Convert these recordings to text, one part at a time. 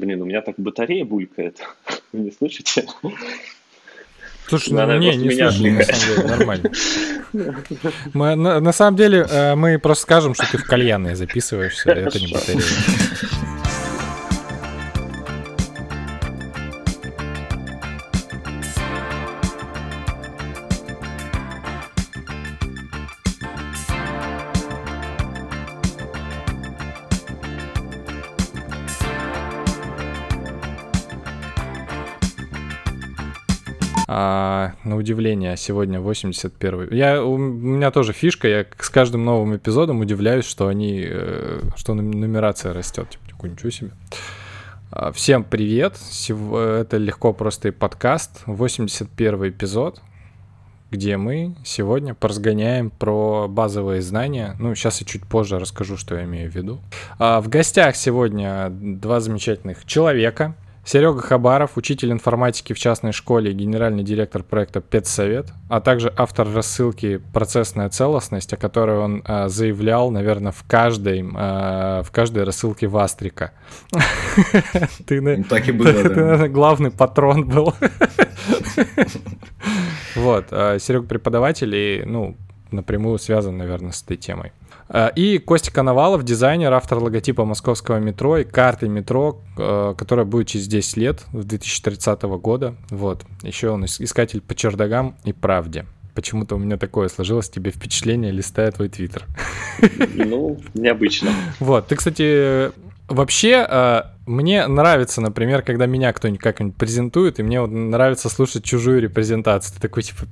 Блин, у меня так батарея булькает. Вы не слышите? Слушай, ну, не, не слышно, на самом деле, нормально. Мы, на, на самом деле, э, мы просто скажем, что ты в кальянной записываешься, это не батарея. А, удивление, сегодня 81 Я, у меня тоже фишка, я с каждым новым эпизодом удивляюсь, что они, э, что нумерация растет. Типа, ничего себе. А, всем привет, это легко просто и подкаст, 81 эпизод, где мы сегодня поразгоняем про базовые знания. Ну, сейчас я чуть позже расскажу, что я имею в виду. А, в гостях сегодня два замечательных человека — Серега Хабаров, учитель информатики в частной школе, генеральный директор проекта Педсовет, а также автор рассылки «Процессная целостность», о которой он э, заявлял, наверное, в каждой, э, в каждой рассылке Вастрика. Ты, так и было, да. главный патрон был. Вот, а Серега преподаватель и, ну, напрямую связан, наверное, с этой темой. Э, и Костя Коновалов, дизайнер, автор логотипа московского метро и карты метро, э, которая будет через 10 лет, в 2030 года. Вот. Еще он искатель по чердагам и правде. Почему-то у меня такое сложилось тебе впечатление, листая твой твиттер. Ну, необычно. Вот. Ты, кстати, Вообще, э, мне нравится, например, когда меня кто-нибудь как-нибудь презентует, и мне вот нравится слушать чужую репрезентацию. Ты такой, типа,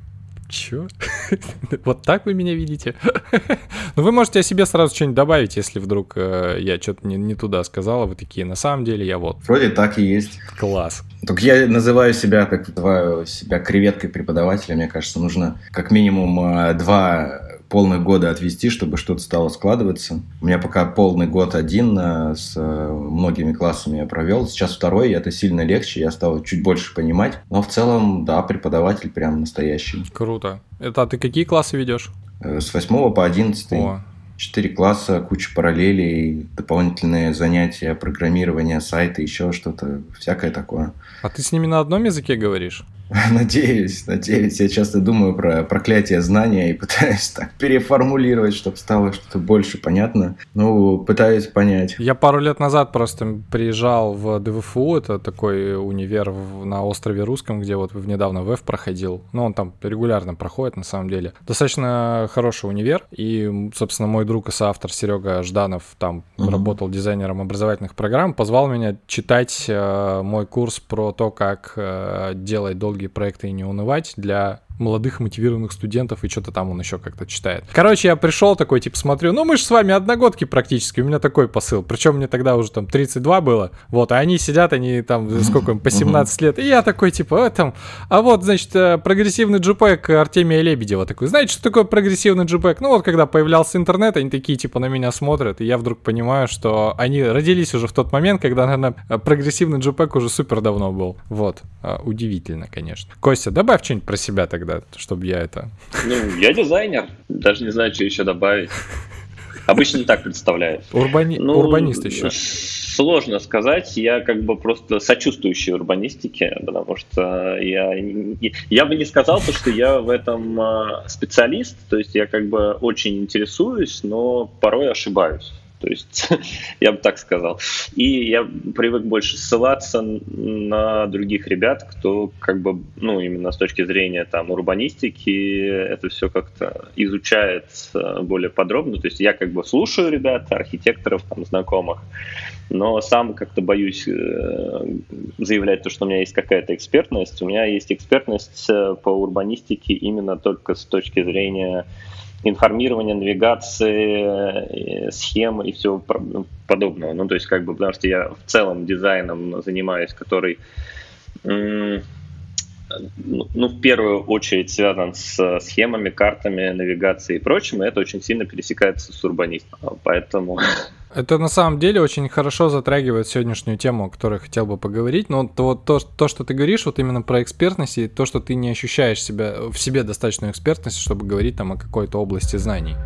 Чё? вот так вы меня видите? ну, вы можете о себе сразу что-нибудь добавить, если вдруг э, я что-то не, не туда сказала. Вы такие, на самом деле я вот. Вроде так и есть. Класс. Только я называю себя, как называю себя креветкой преподавателя. Мне кажется, нужно как минимум э, два полных года отвести, чтобы что-то стало складываться. У меня пока полный год один э, с э, многими классами я провел. Сейчас второй, это сильно легче, я стал чуть больше понимать. Но в целом, да, преподаватель прям настоящий. Круто. Это а ты какие классы ведешь? Э, с 8 по 11. О. Четыре класса, куча параллелей, дополнительные занятия, программирование сайта, еще что-то, всякое такое. А ты с ними на одном языке говоришь? Надеюсь, надеюсь. Я часто думаю про проклятие знания и пытаюсь так переформулировать, чтобы стало что-то больше понятно. Ну, пытаюсь понять. Я пару лет назад просто приезжал в ДВФУ, это такой универ на острове Русском, где вот недавно ВЭФ проходил. Ну, он там регулярно проходит, на самом деле. Достаточно хороший универ, и, собственно, мой друг и соавтор Серега Жданов там угу. работал дизайнером образовательных программ, позвал меня читать э, мой курс про то, как э, делать долгие проекты и не унывать. Для молодых мотивированных студентов и что-то там он еще как-то читает. Короче, я пришел такой, типа, смотрю, ну мы же с вами одногодки практически, у меня такой посыл. Причем мне тогда уже там 32 было, вот, а они сидят, они там, сколько им, по 17 лет, и я такой, типа, этом, а вот, значит, э, прогрессивный джипэк Артемия Лебедева такой, знаете, что такое прогрессивный джипэк? Ну вот, когда появлялся интернет, они такие, типа, на меня смотрят, и я вдруг понимаю, что они родились уже в тот момент, когда, наверное, прогрессивный джипэк уже супер давно был. Вот, а, удивительно, конечно. Костя, добавь что-нибудь про себя тогда тогда, чтобы я это... Ну, я дизайнер, даже не знаю, что еще добавить. Обычно так представляю. Урбани... Ну, Урбанист еще. Сложно сказать, я как бы просто сочувствующий урбанистике, потому что я, я бы не сказал, что я в этом а, специалист, то есть я как бы очень интересуюсь, но порой ошибаюсь. То есть, я бы так сказал. И я привык больше ссылаться на других ребят, кто как бы, ну, именно с точки зрения там урбанистики это все как-то изучает э, более подробно. То есть я как бы слушаю ребят, архитекторов, там, знакомых, но сам как-то боюсь э, заявлять то, что у меня есть какая-то экспертность. У меня есть экспертность э, по урбанистике именно только с точки зрения информирования, навигации, схем и всего подобного. Ну, то есть, как бы, потому что я в целом дизайном занимаюсь, который ну, ну, в первую очередь связан с схемами, картами, навигацией и прочим, и это очень сильно пересекается с урбанистом. Поэтому это на самом деле очень хорошо затрагивает сегодняшнюю тему, о которой хотел бы поговорить. Но то, то, то, что ты говоришь, вот именно про экспертность и то, что ты не ощущаешь себя, в себе достаточную экспертность, чтобы говорить там о какой-то области знаний.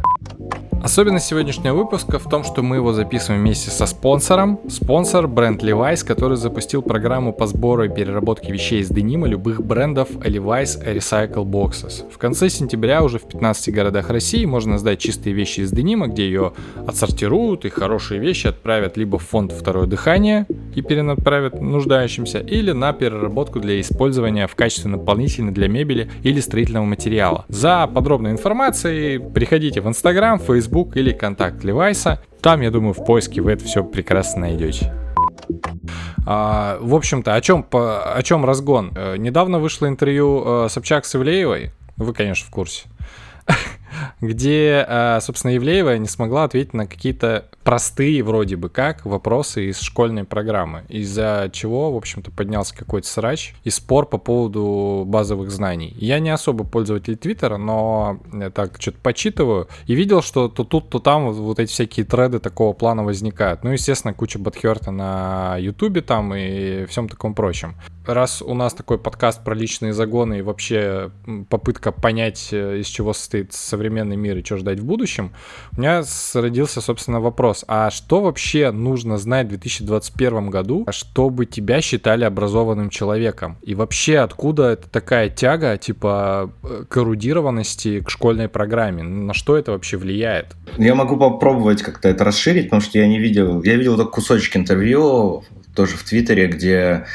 Особенность сегодняшнего выпуска в том, что мы его записываем вместе со спонсором. Спонсор бренд Levi's, который запустил программу по сбору и переработке вещей из денима любых брендов Levi's Recycle Boxes. В конце сентября уже в 15 городах России можно сдать чистые вещи из денима, где ее отсортируют и хорошие вещи отправят либо в фонд «Второе дыхание» и перенаправят нуждающимся, или на переработку для использования в качестве наполнителя для мебели или строительного материала. За подробной информацией приходите в Instagram, Facebook, Facebook или контакт Левайса. Там, я думаю, в поиске вы это все прекрасно найдете. А, в общем-то, о чем, по, о чем разгон? Э, недавно вышло интервью э, Собчак с Ивлеевой. Вы, конечно, в курсе. где, э, собственно, Евлеева не смогла ответить на какие-то простые вроде бы как вопросы из школьной программы, из-за чего, в общем-то, поднялся какой-то срач и спор по поводу базовых знаний. Я не особо пользователь Твиттера, но я так что-то почитываю и видел, что то тут, то там вот эти всякие треды такого плана возникают. Ну, естественно, куча Батхерта на Ютубе там и всем таком прочем. Раз у нас такой подкаст про личные загоны и вообще попытка понять, э, из чего состоит современный мир и что ждать в будущем, у меня родился, собственно, вопрос а что вообще нужно знать в 2021 году, чтобы тебя считали образованным человеком? И вообще, откуда это такая тяга, типа, э, к эрудированности, к школьной программе? На что это вообще влияет? Я могу попробовать как-то это расширить, потому что я не видел... Я видел только кусочек интервью, тоже в Твиттере, где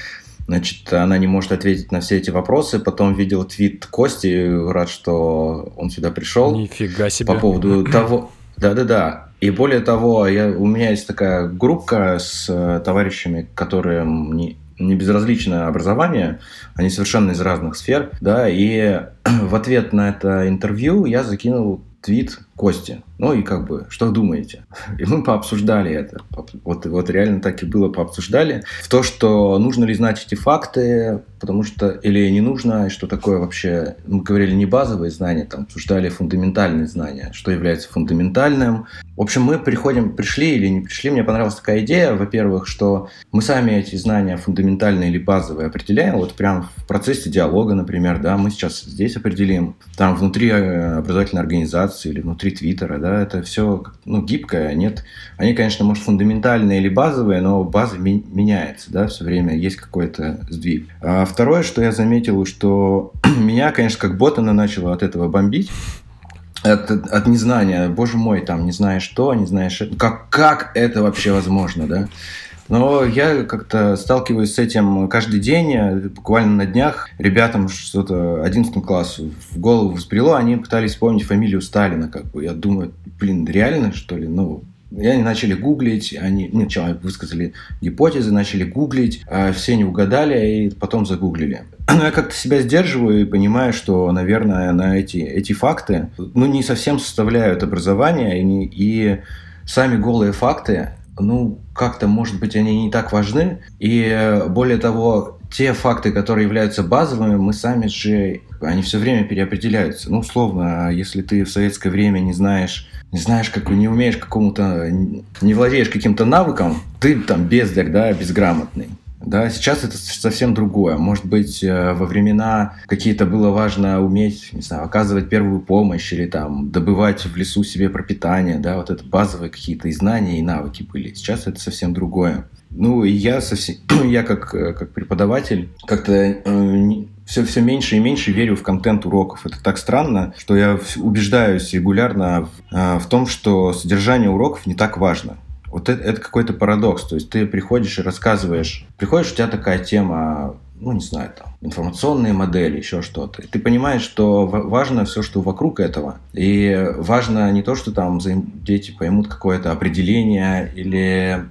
Значит, она не может ответить на все эти вопросы. Потом видел твит Кости, рад, что он сюда пришел. Нифига себе. По поводу того... Да-да-да. И более того, я, у меня есть такая группа с э, товарищами, которые не, не безразлично образование, они совершенно из разных сфер, да, и в ответ на это интервью я закинул твит Кости. Ну и как бы, что думаете? И мы пообсуждали это. Вот, вот реально так и было, пообсуждали. В то, что нужно ли знать эти факты, потому что или не нужно, и что такое вообще... Мы говорили не базовые знания, там обсуждали фундаментальные знания, что является фундаментальным. В общем, мы приходим, пришли или не пришли, мне понравилась такая идея, во-первых, что мы сами эти знания фундаментальные или базовые определяем, вот прям в процессе диалога, например, да, мы сейчас здесь определим, там внутри э, образовательной организации или внутри Твиттера, да, это все ну, гибкое, нет. Они, конечно, может, фундаментальные или базовые, но база ми- меняется, да, все время есть какой-то сдвиг. А второе, что я заметил, что меня, конечно, как ботана начало от этого бомбить, от, от незнания, боже мой, там, не знаешь что, не знаешь, как, как это вообще возможно, да? Но я как-то сталкиваюсь с этим каждый день. Буквально на днях ребятам что-то 11 классу в голову взбрело, они пытались вспомнить фамилию Сталина. Как бы. Я думаю, блин, реально что ли? Ну, и они начали гуглить, они ну, сначала высказали гипотезы, начали гуглить, а все не угадали и потом загуглили. Но я как-то себя сдерживаю и понимаю, что, наверное, на эти, эти факты ну, не совсем составляют образование, и, и сами голые факты ну, как-то, может быть, они не так важны. И более того, те факты, которые являются базовыми, мы сами же, они все время переопределяются. Ну, условно, если ты в советское время не знаешь, не знаешь, как не умеешь какому-то, не владеешь каким-то навыком, ты там бездарь, да, безграмотный. Да, сейчас это совсем другое. Может быть, э, во времена какие-то было важно уметь, не знаю, оказывать первую помощь или там добывать в лесу себе пропитание, да, вот это базовые какие-то и знания, и навыки были. Сейчас это совсем другое. Ну, и я совсем, я как, э, как преподаватель как-то э, все, все меньше и меньше верю в контент уроков. Это так странно, что я убеждаюсь регулярно в, э, в том, что содержание уроков не так важно. Вот это, это какой-то парадокс. То есть ты приходишь и рассказываешь, приходишь, у тебя такая тема, ну, не знаю, там, информационные модели, еще что-то. И ты понимаешь, что важно все, что вокруг этого. И важно не то, что там дети поймут какое-то определение или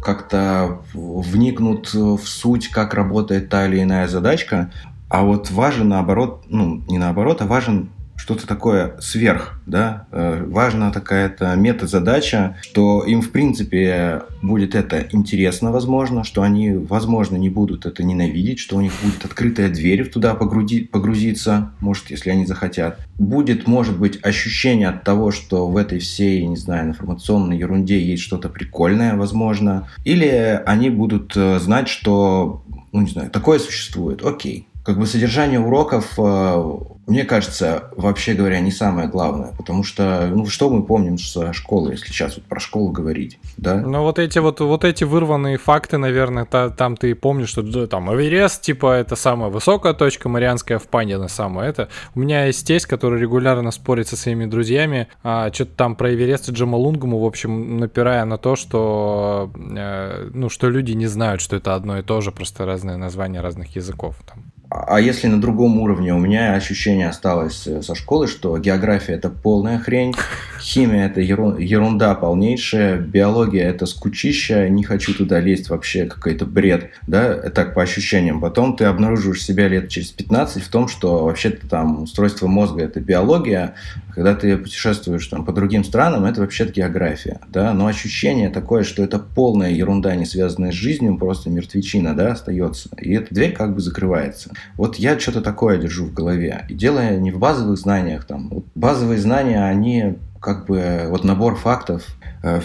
как-то вникнут в суть, как работает та или иная задачка, а вот важен наоборот, ну, не наоборот, а важен что-то такое сверх, да, э, важна такая-то мета-задача, что им, в принципе, будет это интересно, возможно, что они, возможно, не будут это ненавидеть, что у них будет открытая дверь туда погрузи, погрузиться, может, если они захотят. Будет, может быть, ощущение от того, что в этой всей, не знаю, информационной ерунде есть что-то прикольное, возможно. Или они будут э, знать, что, ну, не знаю, такое существует, окей, как бы содержание уроков, э, мне кажется, вообще говоря, не самое главное, потому что, ну, что мы помним со школы, если сейчас вот про школу говорить, да? Ну, вот эти вот, вот эти вырванные факты, наверное, та, там ты помнишь, что да, там Эверест, типа, это самая высокая точка, Марианская впадина самая, это. У меня есть тесть, который регулярно спорит со своими друзьями, а, что-то там про Эверест и Джамалунгму, в общем, напирая на то, что, э, ну, что люди не знают, что это одно и то же, просто разные названия разных языков там. А если на другом уровне, у меня ощущение осталось э, со школы, что география это полная хрень, химия это ерунда полнейшая, биология это скучища, не хочу туда лезть вообще, какой-то бред, да, так по ощущениям. Потом ты обнаруживаешь себя лет через 15 в том, что вообще-то там устройство мозга это биология, когда ты путешествуешь там по другим странам, это вообще-то география, да, но ощущение такое, что это полная ерунда, не связанная с жизнью, просто мертвечина, да, остается, и эта дверь как бы закрывается. Вот я что-то такое держу в голове. И дело не в базовых знаниях. Там. Базовые знания, они как бы вот набор фактов. Э,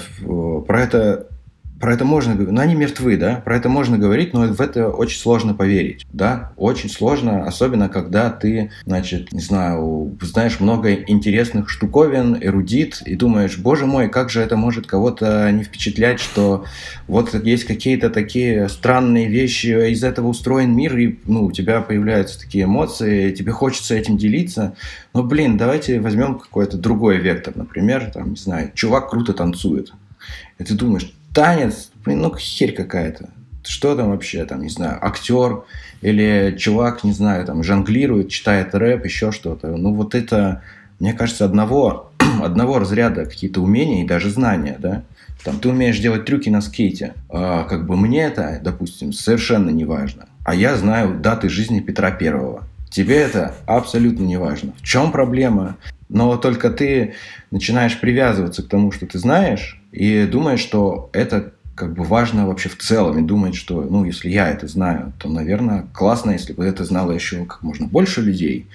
про это про это можно говорить, но они мертвы, да, про это можно говорить, но в это очень сложно поверить, да, очень сложно, особенно когда ты, значит, не знаю, знаешь много интересных штуковин, эрудит, и думаешь, боже мой, как же это может кого-то не впечатлять, что вот есть какие-то такие странные вещи, из этого устроен мир, и, ну, у тебя появляются такие эмоции, тебе хочется этим делиться, но, блин, давайте возьмем какой-то другой вектор, например, там, не знаю, чувак круто танцует, и ты думаешь, танец, блин, ну херь какая-то. Что там вообще, там, не знаю, актер или чувак, не знаю, там, жонглирует, читает рэп, еще что-то. Ну, вот это, мне кажется, одного, одного разряда какие-то умения и даже знания, да. Там, ты умеешь делать трюки на скейте. А, как бы мне это, допустим, совершенно не важно. А я знаю даты жизни Петра Первого. Тебе это абсолютно не важно. В чем проблема? Но только ты начинаешь привязываться к тому, что ты знаешь, и думаешь, что это как бы важно вообще в целом и думать, что, ну, если я это знаю, то, наверное, классно, если бы это знало еще как можно больше людей,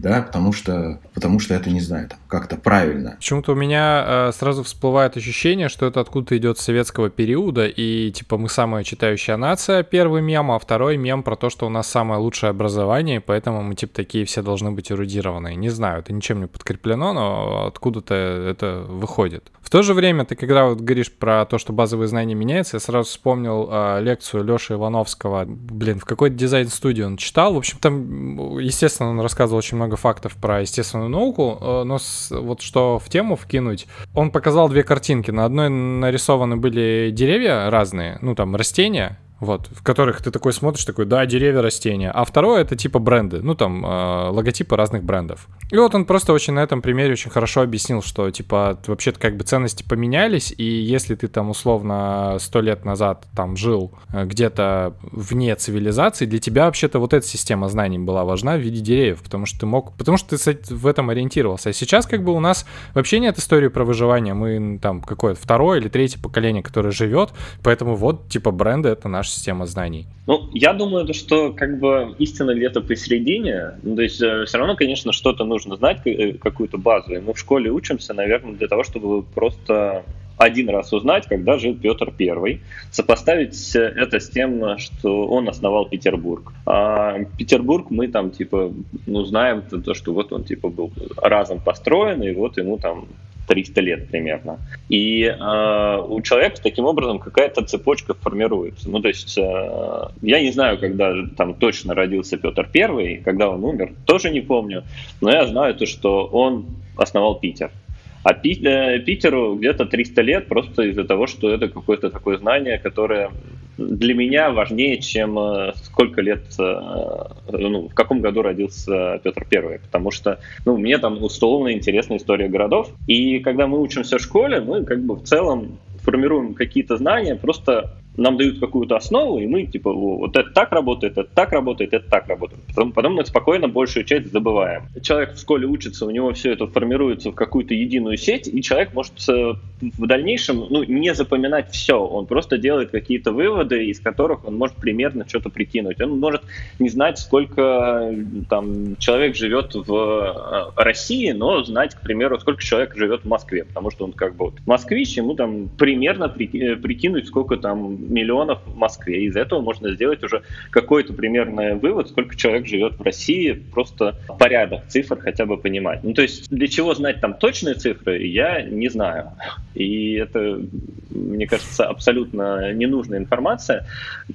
да, потому что, потому что это, не знаю, там, как-то правильно. Почему-то у меня э, сразу всплывает ощущение, что это откуда-то идет с советского периода, и, типа, мы самая читающая нация, первый мем, а второй мем про то, что у нас самое лучшее образование, и поэтому мы, типа, такие все должны быть эрудированные. Не знаю, это ничем не подкреплено, но откуда-то это выходит. В то же время, ты когда вот говоришь про то, что базовые знания меняются, я сразу вспомнил э, лекцию Леши Ивановского. Блин, в какой-то дизайн-студии он читал. В общем, там, естественно, он рассказывал очень много фактов про естественную науку, э, но с, вот что в тему вкинуть, он показал две картинки. На одной нарисованы были деревья разные, ну там растения, вот, в которых ты такой смотришь, такой, да, деревья, растения. А второе это типа бренды, ну там э, логотипы разных брендов. И вот он просто очень на этом примере очень хорошо объяснил, что типа вообще-то как бы ценности поменялись, и если ты там условно сто лет назад там жил э, где-то вне цивилизации, для тебя вообще-то вот эта система знаний была важна в виде деревьев, потому что ты мог, потому что ты в этом ориентировался. А сейчас как бы у нас вообще нет истории про выживание, мы там какое-то второе или третье поколение, которое живет, поэтому вот типа бренды это наш наша система знаний? Ну, я думаю, что как бы истина где-то посередине. Ну, то есть э, все равно, конечно, что-то нужно знать, э, какую-то базу. И мы в школе учимся, наверное, для того, чтобы просто один раз узнать, когда жил Петр I, сопоставить это с тем, что он основал Петербург. А Петербург мы там типа, ну знаем то, что вот он типа был разом построен, и вот ему там 300 лет примерно. И э, у человека таким образом какая-то цепочка формируется. Ну, то есть э, я не знаю, когда там точно родился Петр Первый, когда он умер, тоже не помню, но я знаю то, что он основал Питер. А э, Питеру где-то 300 лет просто из-за того, что это какое-то такое знание, которое для меня важнее, чем э, сколько лет, э, ну, в каком году родился Петр Первый, потому что, ну, мне там условно интересна история городов, и когда мы учимся в школе, мы как бы в целом формируем какие-то знания, просто нам дают какую-то основу, и мы типа, вот это так работает, это так работает, это так работает. Потом, потом мы спокойно большую часть забываем. Человек в школе учится, у него все это формируется в какую-то единую сеть, и человек может э, в дальнейшем ну, не запоминать все. Он просто делает какие-то выводы, из которых он может примерно что-то прикинуть. Он может не знать, сколько там, человек живет в э, России, но знать, к примеру, сколько человек живет в Москве, потому что он как бы вот москвич, ему там примерно прикинуть, сколько там миллионов в Москве. Из этого можно сделать уже какой-то примерный вывод, сколько человек живет в России, просто порядок цифр хотя бы понимать. Ну, то есть для чего знать там точные цифры, я не знаю. И это, мне кажется, абсолютно ненужная информация,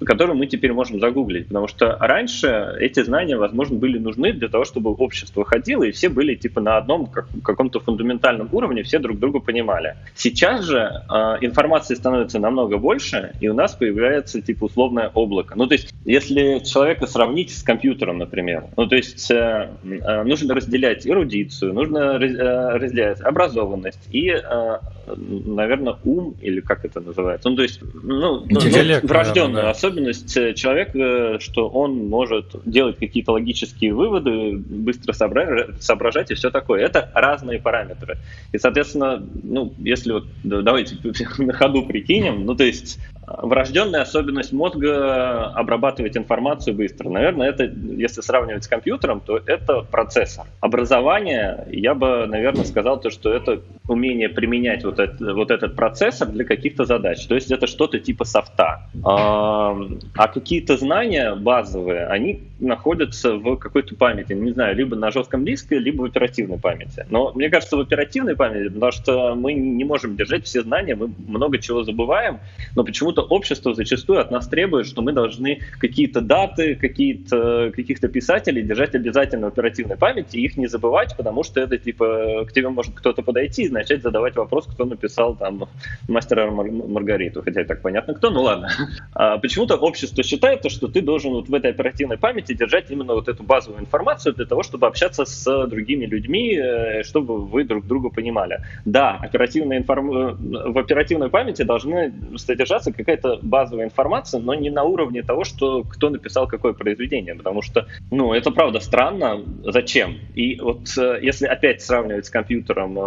которую мы теперь можем загуглить, потому что раньше эти знания, возможно, были нужны для того, чтобы общество ходило, и все были типа на одном как, каком-то фундаментальном уровне, все друг друга понимали. Сейчас же э, информации становится намного больше, и у нас появляется типа условное облако. Ну, то есть, если человека сравнить с компьютером, например, ну, то есть э, э, нужно разделять эрудицию, нужно э, разделять образованность и э, наверное, ум, или как это называется. Ну, то есть, ну, ну Интеллект, врожденная наверное, да. особенность э, человека, что он может делать какие-то логические выводы, быстро соображать и все такое. Это разные параметры. И, соответственно, ну, если вот, давайте на ходу прикинем, ну, то есть, врожденная особенность мозга обрабатывать информацию быстро. Наверное, это, если сравнивать с компьютером, то это процессор. Образование, я бы, наверное, сказал то, что это умение применять вот, это, вот этот процессор для каких-то задач. То есть это что-то типа софта. А, а какие-то знания базовые, они находятся в какой-то памяти, не знаю, либо на жестком диске, либо в оперативной памяти. Но мне кажется, в оперативной памяти, потому что мы не можем держать все знания, мы много чего забываем, но почему-то общество зачастую от нас требует, что мы должны какие-то даты, какие-то, каких-то писателей держать обязательно в оперативной памяти их не забывать, потому что это типа к тебе может кто-то подойти и начать задавать вопрос, кто написал там «Мастера Мар- Маргариту», хотя и так понятно кто, ну ладно. А почему-то общество считает, что ты должен вот в этой оперативной памяти держать именно вот эту базовую информацию для того, чтобы общаться с другими людьми, э, чтобы вы друг друга понимали. Да, оперативная информ... Э, в оперативной памяти должны содержаться какая-то базовая информация, но не на уровне того, что кто написал какое произведение, потому что, ну, это правда странно, зачем? И вот э, если опять сравнивать с компьютером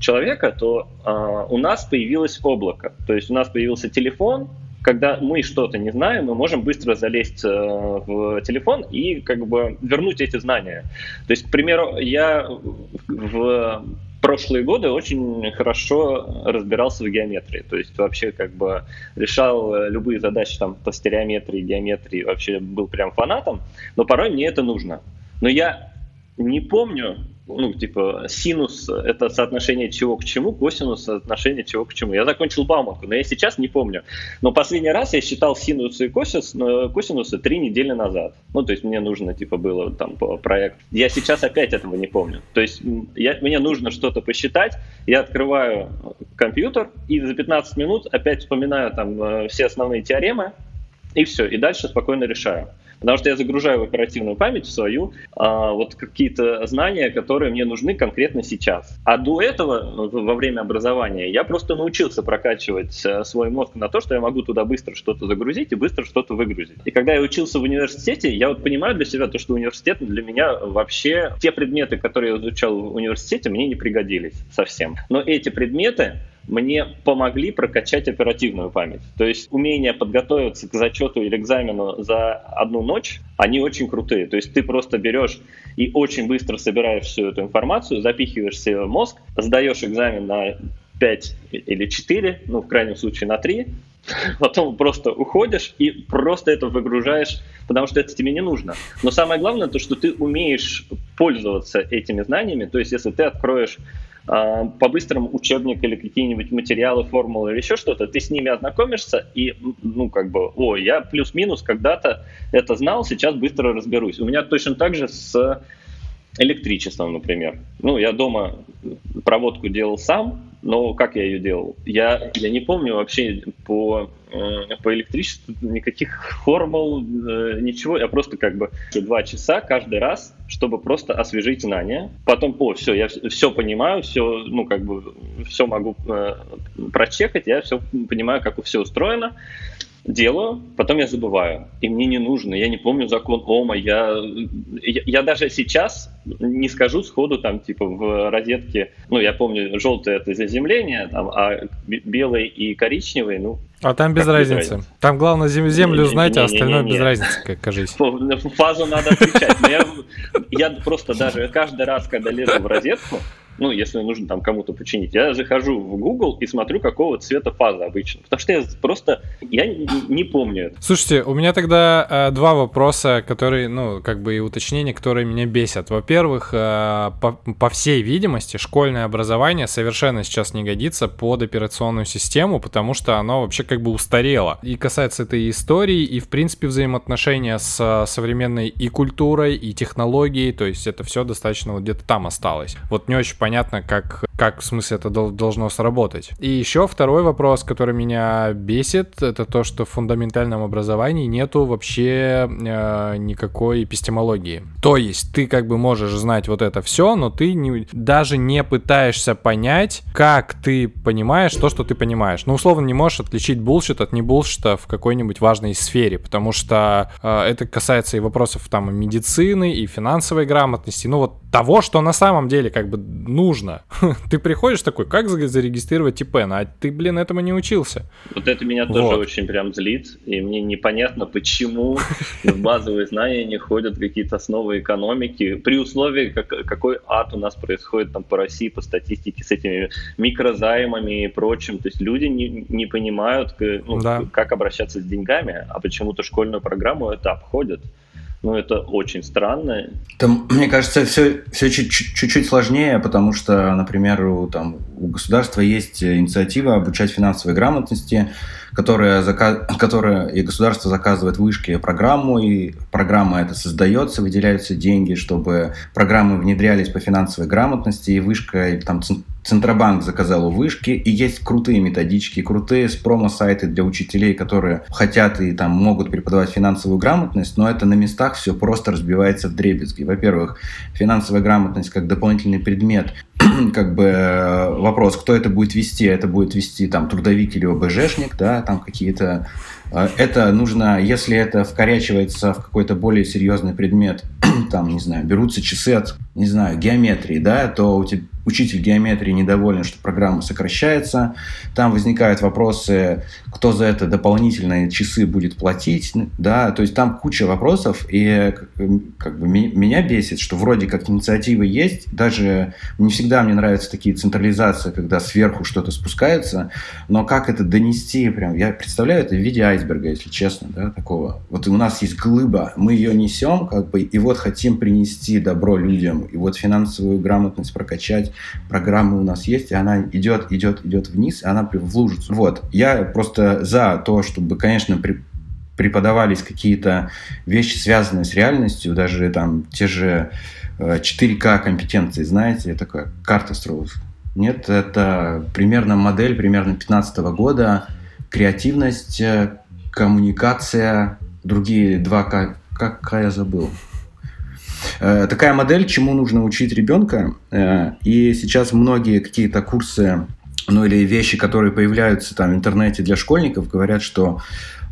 человека, то у нас появилось облако, то есть у нас появился телефон, когда мы что-то не знаем, мы можем быстро залезть э, в телефон и как бы вернуть эти знания. То есть, к примеру, я в прошлые годы очень хорошо разбирался в геометрии. То есть вообще как бы решал любые задачи там по стереометрии, геометрии, вообще был прям фанатом, но порой мне это нужно. Но я не помню, ну, типа, синус — это соотношение чего к чему, косинус — соотношение чего к чему. Я закончил Бауманку, но я сейчас не помню. Но последний раз я считал синусы и косинус, косинусы три недели назад. Ну, то есть мне нужно, типа, было там по проекту. Я сейчас опять этого не помню. То есть я, мне нужно что-то посчитать, я открываю компьютер и за 15 минут опять вспоминаю там э, все основные теоремы, и все, и дальше спокойно решаю. Потому что я загружаю в оперативную память в свою а, вот какие-то знания, которые мне нужны конкретно сейчас. А до этого, ну, во время образования, я просто научился прокачивать а, свой мозг на то, что я могу туда быстро что-то загрузить и быстро что-то выгрузить. И когда я учился в университете, я вот понимаю для себя то, что университет для меня вообще те предметы, которые я изучал в университете, мне не пригодились совсем. Но эти предметы мне помогли прокачать оперативную память. То есть умение подготовиться к зачету или экзамену за одну ночь, они очень крутые. То есть ты просто берешь и очень быстро собираешь всю эту информацию, запихиваешь себе в мозг, сдаешь экзамен на 5 или 4, ну, в крайнем случае на 3, потом просто уходишь и просто это выгружаешь, потому что это тебе не нужно. Но самое главное то, что ты умеешь пользоваться этими знаниями, то есть если ты откроешь по-быстрому учебник или какие-нибудь материалы, формулы или еще что-то, ты с ними ознакомишься и, ну, как бы, о, я плюс-минус когда-то это знал, сейчас быстро разберусь. У меня точно так же с электричеством, например. Ну, я дома проводку делал сам, но как я ее делал? Я, я не помню вообще по, э, по электричеству никаких формул, э, ничего. Я просто как бы два часа каждый раз, чтобы просто освежить знания. Потом, о, все, я все понимаю, все, ну, как бы, все могу э, прочекать, я все понимаю, как все устроено делаю, потом я забываю. И мне не нужно, я не помню закон Ома. Я, я, я даже сейчас не скажу сходу там типа в розетке, ну я помню, желтое это заземление, там, а белый и коричневый, ну а там без разницы. без разницы. Там главное зем- землю не, знать, не, не, а остальное без разницы, как кажись. Фазу надо отвечать. Я, я просто даже каждый раз, когда лезу в розетку, ну, если нужно там кому-то починить, я захожу в Google и смотрю, какого цвета фаза обычно. Потому что я просто, я не помню это. Слушайте, у меня тогда э, два вопроса, которые, ну, как бы и уточнения, которые меня бесят. Во-первых, э, по, по всей видимости, школьное образование совершенно сейчас не годится под операционную систему, потому что оно вообще как бы устарело. И касается этой истории, и, в принципе, взаимоотношения с современной и культурой, и технологией, то есть это все достаточно вот где-то там осталось. Вот не очень понятно, как, как в смысле это должно сработать. И еще второй вопрос, который меня бесит, это то, что в фундаментальном образовании нету вообще э, никакой эпистемологии. То есть ты как бы можешь знать вот это все, но ты не, даже не пытаешься понять, как ты понимаешь то, что ты понимаешь. Ну, условно, не можешь отличить булшит от не булшита в какой-нибудь важной сфере, потому что э, это касается и вопросов там медицины, и финансовой грамотности, ну вот того, что на самом деле как бы нужно. ты приходишь такой, как зарегистрировать ИП, а ты, блин, этому не учился. Вот это меня вот. тоже очень прям злит, и мне непонятно, почему в базовые знания не ходят какие-то основы экономики, при условии, как, какой ад у нас происходит там по России, по статистике с этими микрозаймами и прочим. То есть люди не, не понимают, ну, да. как обращаться с деньгами, а почему-то школьную программу это обходят. Ну, это очень странно. Там, мне кажется, все, все чуть-чуть сложнее, потому что, например, у, там, у государства есть инициатива обучать финансовой грамотности, которая, заказ... которая и государство заказывает вышки программу, и программа это создается, выделяются деньги, чтобы программы внедрялись по финансовой грамотности, и вышка, и там Центробанк заказал у вышки, и есть крутые методички, крутые промо-сайты для учителей, которые хотят и там могут преподавать финансовую грамотность, но это на местах все просто разбивается в дребезги. Во-первых, финансовая грамотность как дополнительный предмет как бы э, вопрос, кто это будет вести, это будет вести там трудовик или ОБЖшник, да, там какие-то это нужно, если это вкорячивается в какой-то более серьезный предмет, там, не знаю, берутся часы от, не знаю, геометрии, да, то у тебя учитель геометрии недоволен, что программа сокращается. Там возникают вопросы, кто за это дополнительные часы будет платить, да, то есть там куча вопросов, и как бы меня бесит, что вроде как инициативы есть, даже не всегда мне нравятся такие централизации, когда сверху что-то спускается, но как это донести, прям, я представляю это в виде айсберга, если честно, да, такого. Вот у нас есть глыба, мы ее несем, как бы, и вот хотим принести добро людям, и вот финансовую грамотность прокачать, программы у нас есть, и она идет, идет, идет вниз, и она в лужицу. Вот. Я просто за то, чтобы, конечно, при, преподавались какие-то вещи, связанные с реальностью, даже там те же 4К э, компетенции, знаете, такая карта строилась. Нет, это примерно модель, примерно 15 года, креативность, э, коммуникация, другие два, как, как я забыл. Э, такая модель, чему нужно учить ребенка. Э, и сейчас многие какие-то курсы, ну или вещи, которые появляются там в интернете для школьников, говорят, что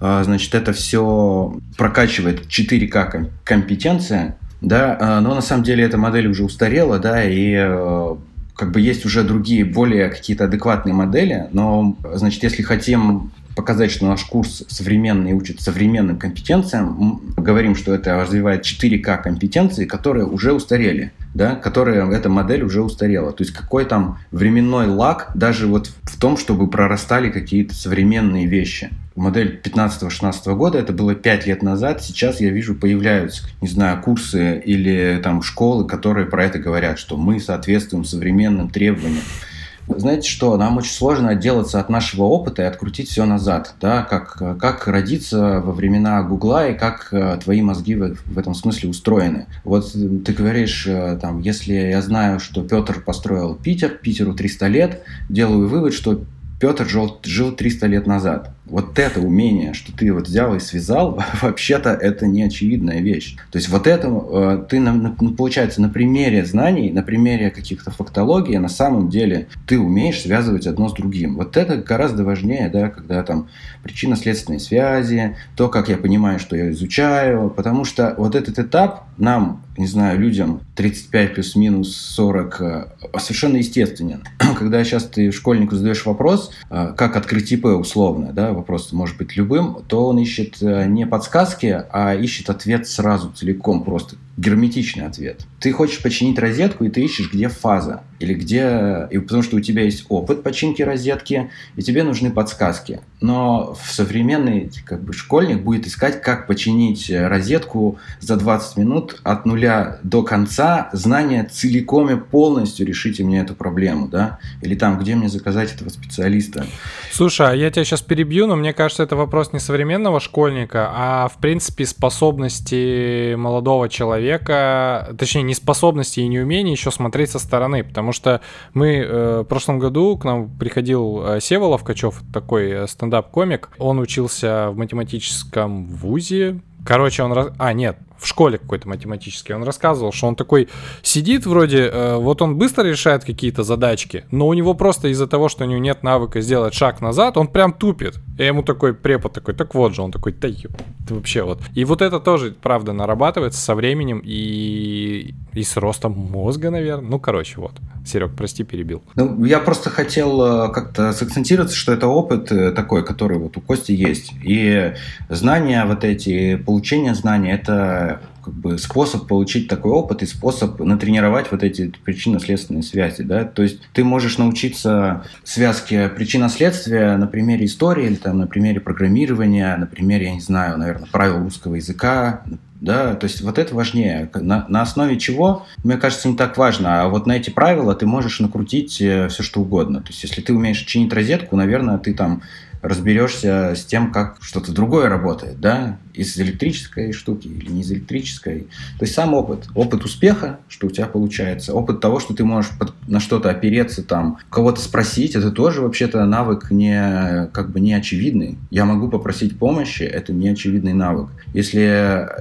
э, значит, это все прокачивает 4К компетенция, да, но на самом деле эта модель уже устарела, да, и как бы есть уже другие, более какие-то адекватные модели, но, значит, если хотим показать, что наш курс современный учит современным компетенциям. Мы говорим, что это развивает 4К компетенции, которые уже устарели, да, которые, эта модель уже устарела. То есть какой там временной лак даже вот в том, чтобы прорастали какие-то современные вещи. Модель 15-16 года, это было 5 лет назад, сейчас я вижу появляются, не знаю, курсы или там школы, которые про это говорят, что мы соответствуем современным требованиям знаете что, нам очень сложно отделаться от нашего опыта и открутить все назад, да, как, как родиться во времена Гугла и как э, твои мозги в, в этом смысле устроены. Вот ты говоришь, э, там, если я знаю, что Петр построил Питер, Питеру 300 лет, делаю вывод, что Петр жил, жил 300 лет назад. Вот это умение, что ты вот взял и связал, вообще-то это не очевидная вещь. То есть вот это э, ты, ну, получается, на примере знаний, на примере каких-то фактологий, на самом деле ты умеешь связывать одно с другим. Вот это гораздо важнее, да, когда там причинно-следственные связи, то, как я понимаю, что я изучаю, потому что вот этот этап нам, не знаю, людям 35 плюс-минус 40 э, совершенно естественен. Когда сейчас ты школьнику задаешь вопрос, э, как открыть ИП условно, да, вопрос может быть любым, то он ищет э, не подсказки, а ищет ответ сразу, целиком, просто герметичный ответ. Ты хочешь починить розетку, и ты ищешь, где фаза, или где... И потому что у тебя есть опыт починки розетки, и тебе нужны подсказки. Но современный как бы, школьник будет искать, как починить розетку за 20 минут от нуля до конца, знания целиком и полностью решите мне эту проблему, да? Или там, где мне заказать этого специалиста. Слушай, а я тебя сейчас перебью, но мне кажется, это вопрос не современного школьника, а в принципе способности молодого человека, точнее не способности и не умения еще смотреть со стороны, потому что мы э, в прошлом году к нам приходил э, Сева Ловкачев, такой э, стендап-комик, он учился в математическом вузе, Короче, он... А, нет, в школе какой-то математический, он рассказывал, что он такой сидит вроде, э, вот он быстро решает какие-то задачки, но у него просто из-за того, что у него нет навыка сделать шаг назад, он прям тупит. И ему такой препод такой, так вот же, он такой, да ты вообще вот. И вот это тоже, правда, нарабатывается со временем и, и с ростом мозга, наверное. Ну, короче, вот. Серег, прости, перебил. Ну, я просто хотел э, как-то сакцентироваться, что это опыт э, такой, который вот у Кости есть. И знания вот эти, получение знаний, это как бы способ получить такой опыт и способ натренировать вот эти причинно-следственные связи. Да? То есть ты можешь научиться связке причинно-следствия на примере истории или там, на примере программирования, на примере, я не знаю, наверное, правил русского языка, да, то есть вот это важнее. На, на основе чего, мне кажется, не так важно, а вот на эти правила ты можешь накрутить э, все что угодно. То есть если ты умеешь чинить розетку, наверное, ты там разберешься с тем, как что-то другое работает, да, из электрической штуки или не из электрической. То есть сам опыт, опыт успеха, что у тебя получается, опыт того, что ты можешь под, на что-то опереться, там, кого-то спросить, это тоже вообще-то навык не, как бы не очевидный. Я могу попросить помощи, это не очевидный навык. Если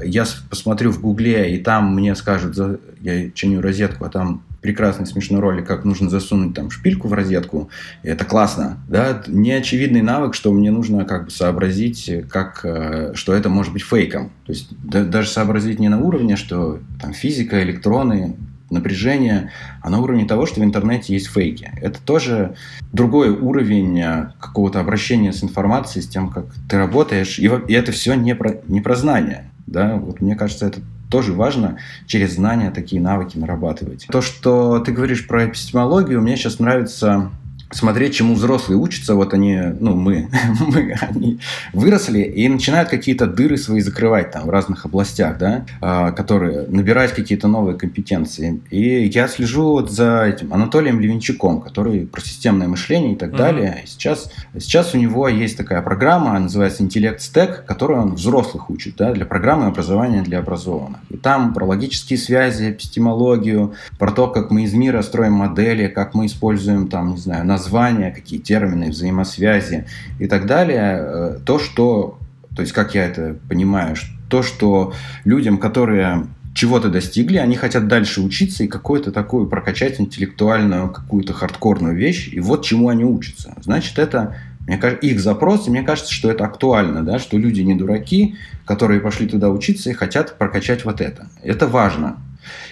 я посмотрю в Гугле, и там мне скажут, я чиню розетку, а там прекрасный смешной ролик, как нужно засунуть там шпильку в розетку. И это классно. Да? Неочевидный навык, что мне нужно как бы сообразить, как, э, что это может быть фейком. То есть да, даже сообразить не на уровне, что там физика, электроны, напряжение, а на уровне того, что в интернете есть фейки. Это тоже другой уровень э, какого-то обращения с информацией, с тем, как ты работаешь. И, и это все не про, не про знания. Да? Вот мне кажется, это тоже важно через знания такие навыки нарабатывать. То, что ты говоришь про эпистемологию, мне сейчас нравится смотреть, чему взрослые учатся, вот они, ну, мы, мы, они выросли и начинают какие-то дыры свои закрывать там в разных областях, да, а, которые набирать какие-то новые компетенции. И я слежу вот за этим Анатолием Левинчуком, который про системное мышление и так mm-hmm. далее. И сейчас, сейчас у него есть такая программа, называется Интеллект Стек, которую он взрослых учит, да, для программы образования для образованных. И там про логические связи, эпистемологию, про то, как мы из мира строим модели, как мы используем там, не знаю, названия, какие термины, взаимосвязи и так далее, э, то, что, то есть как я это понимаю, то, что людям, которые чего-то достигли, они хотят дальше учиться и какую-то такую прокачать интеллектуальную какую-то хардкорную вещь, и вот чему они учатся. Значит, это мне кажется, их запрос, и мне кажется, что это актуально, да, что люди не дураки, которые пошли туда учиться и хотят прокачать вот это. Это важно.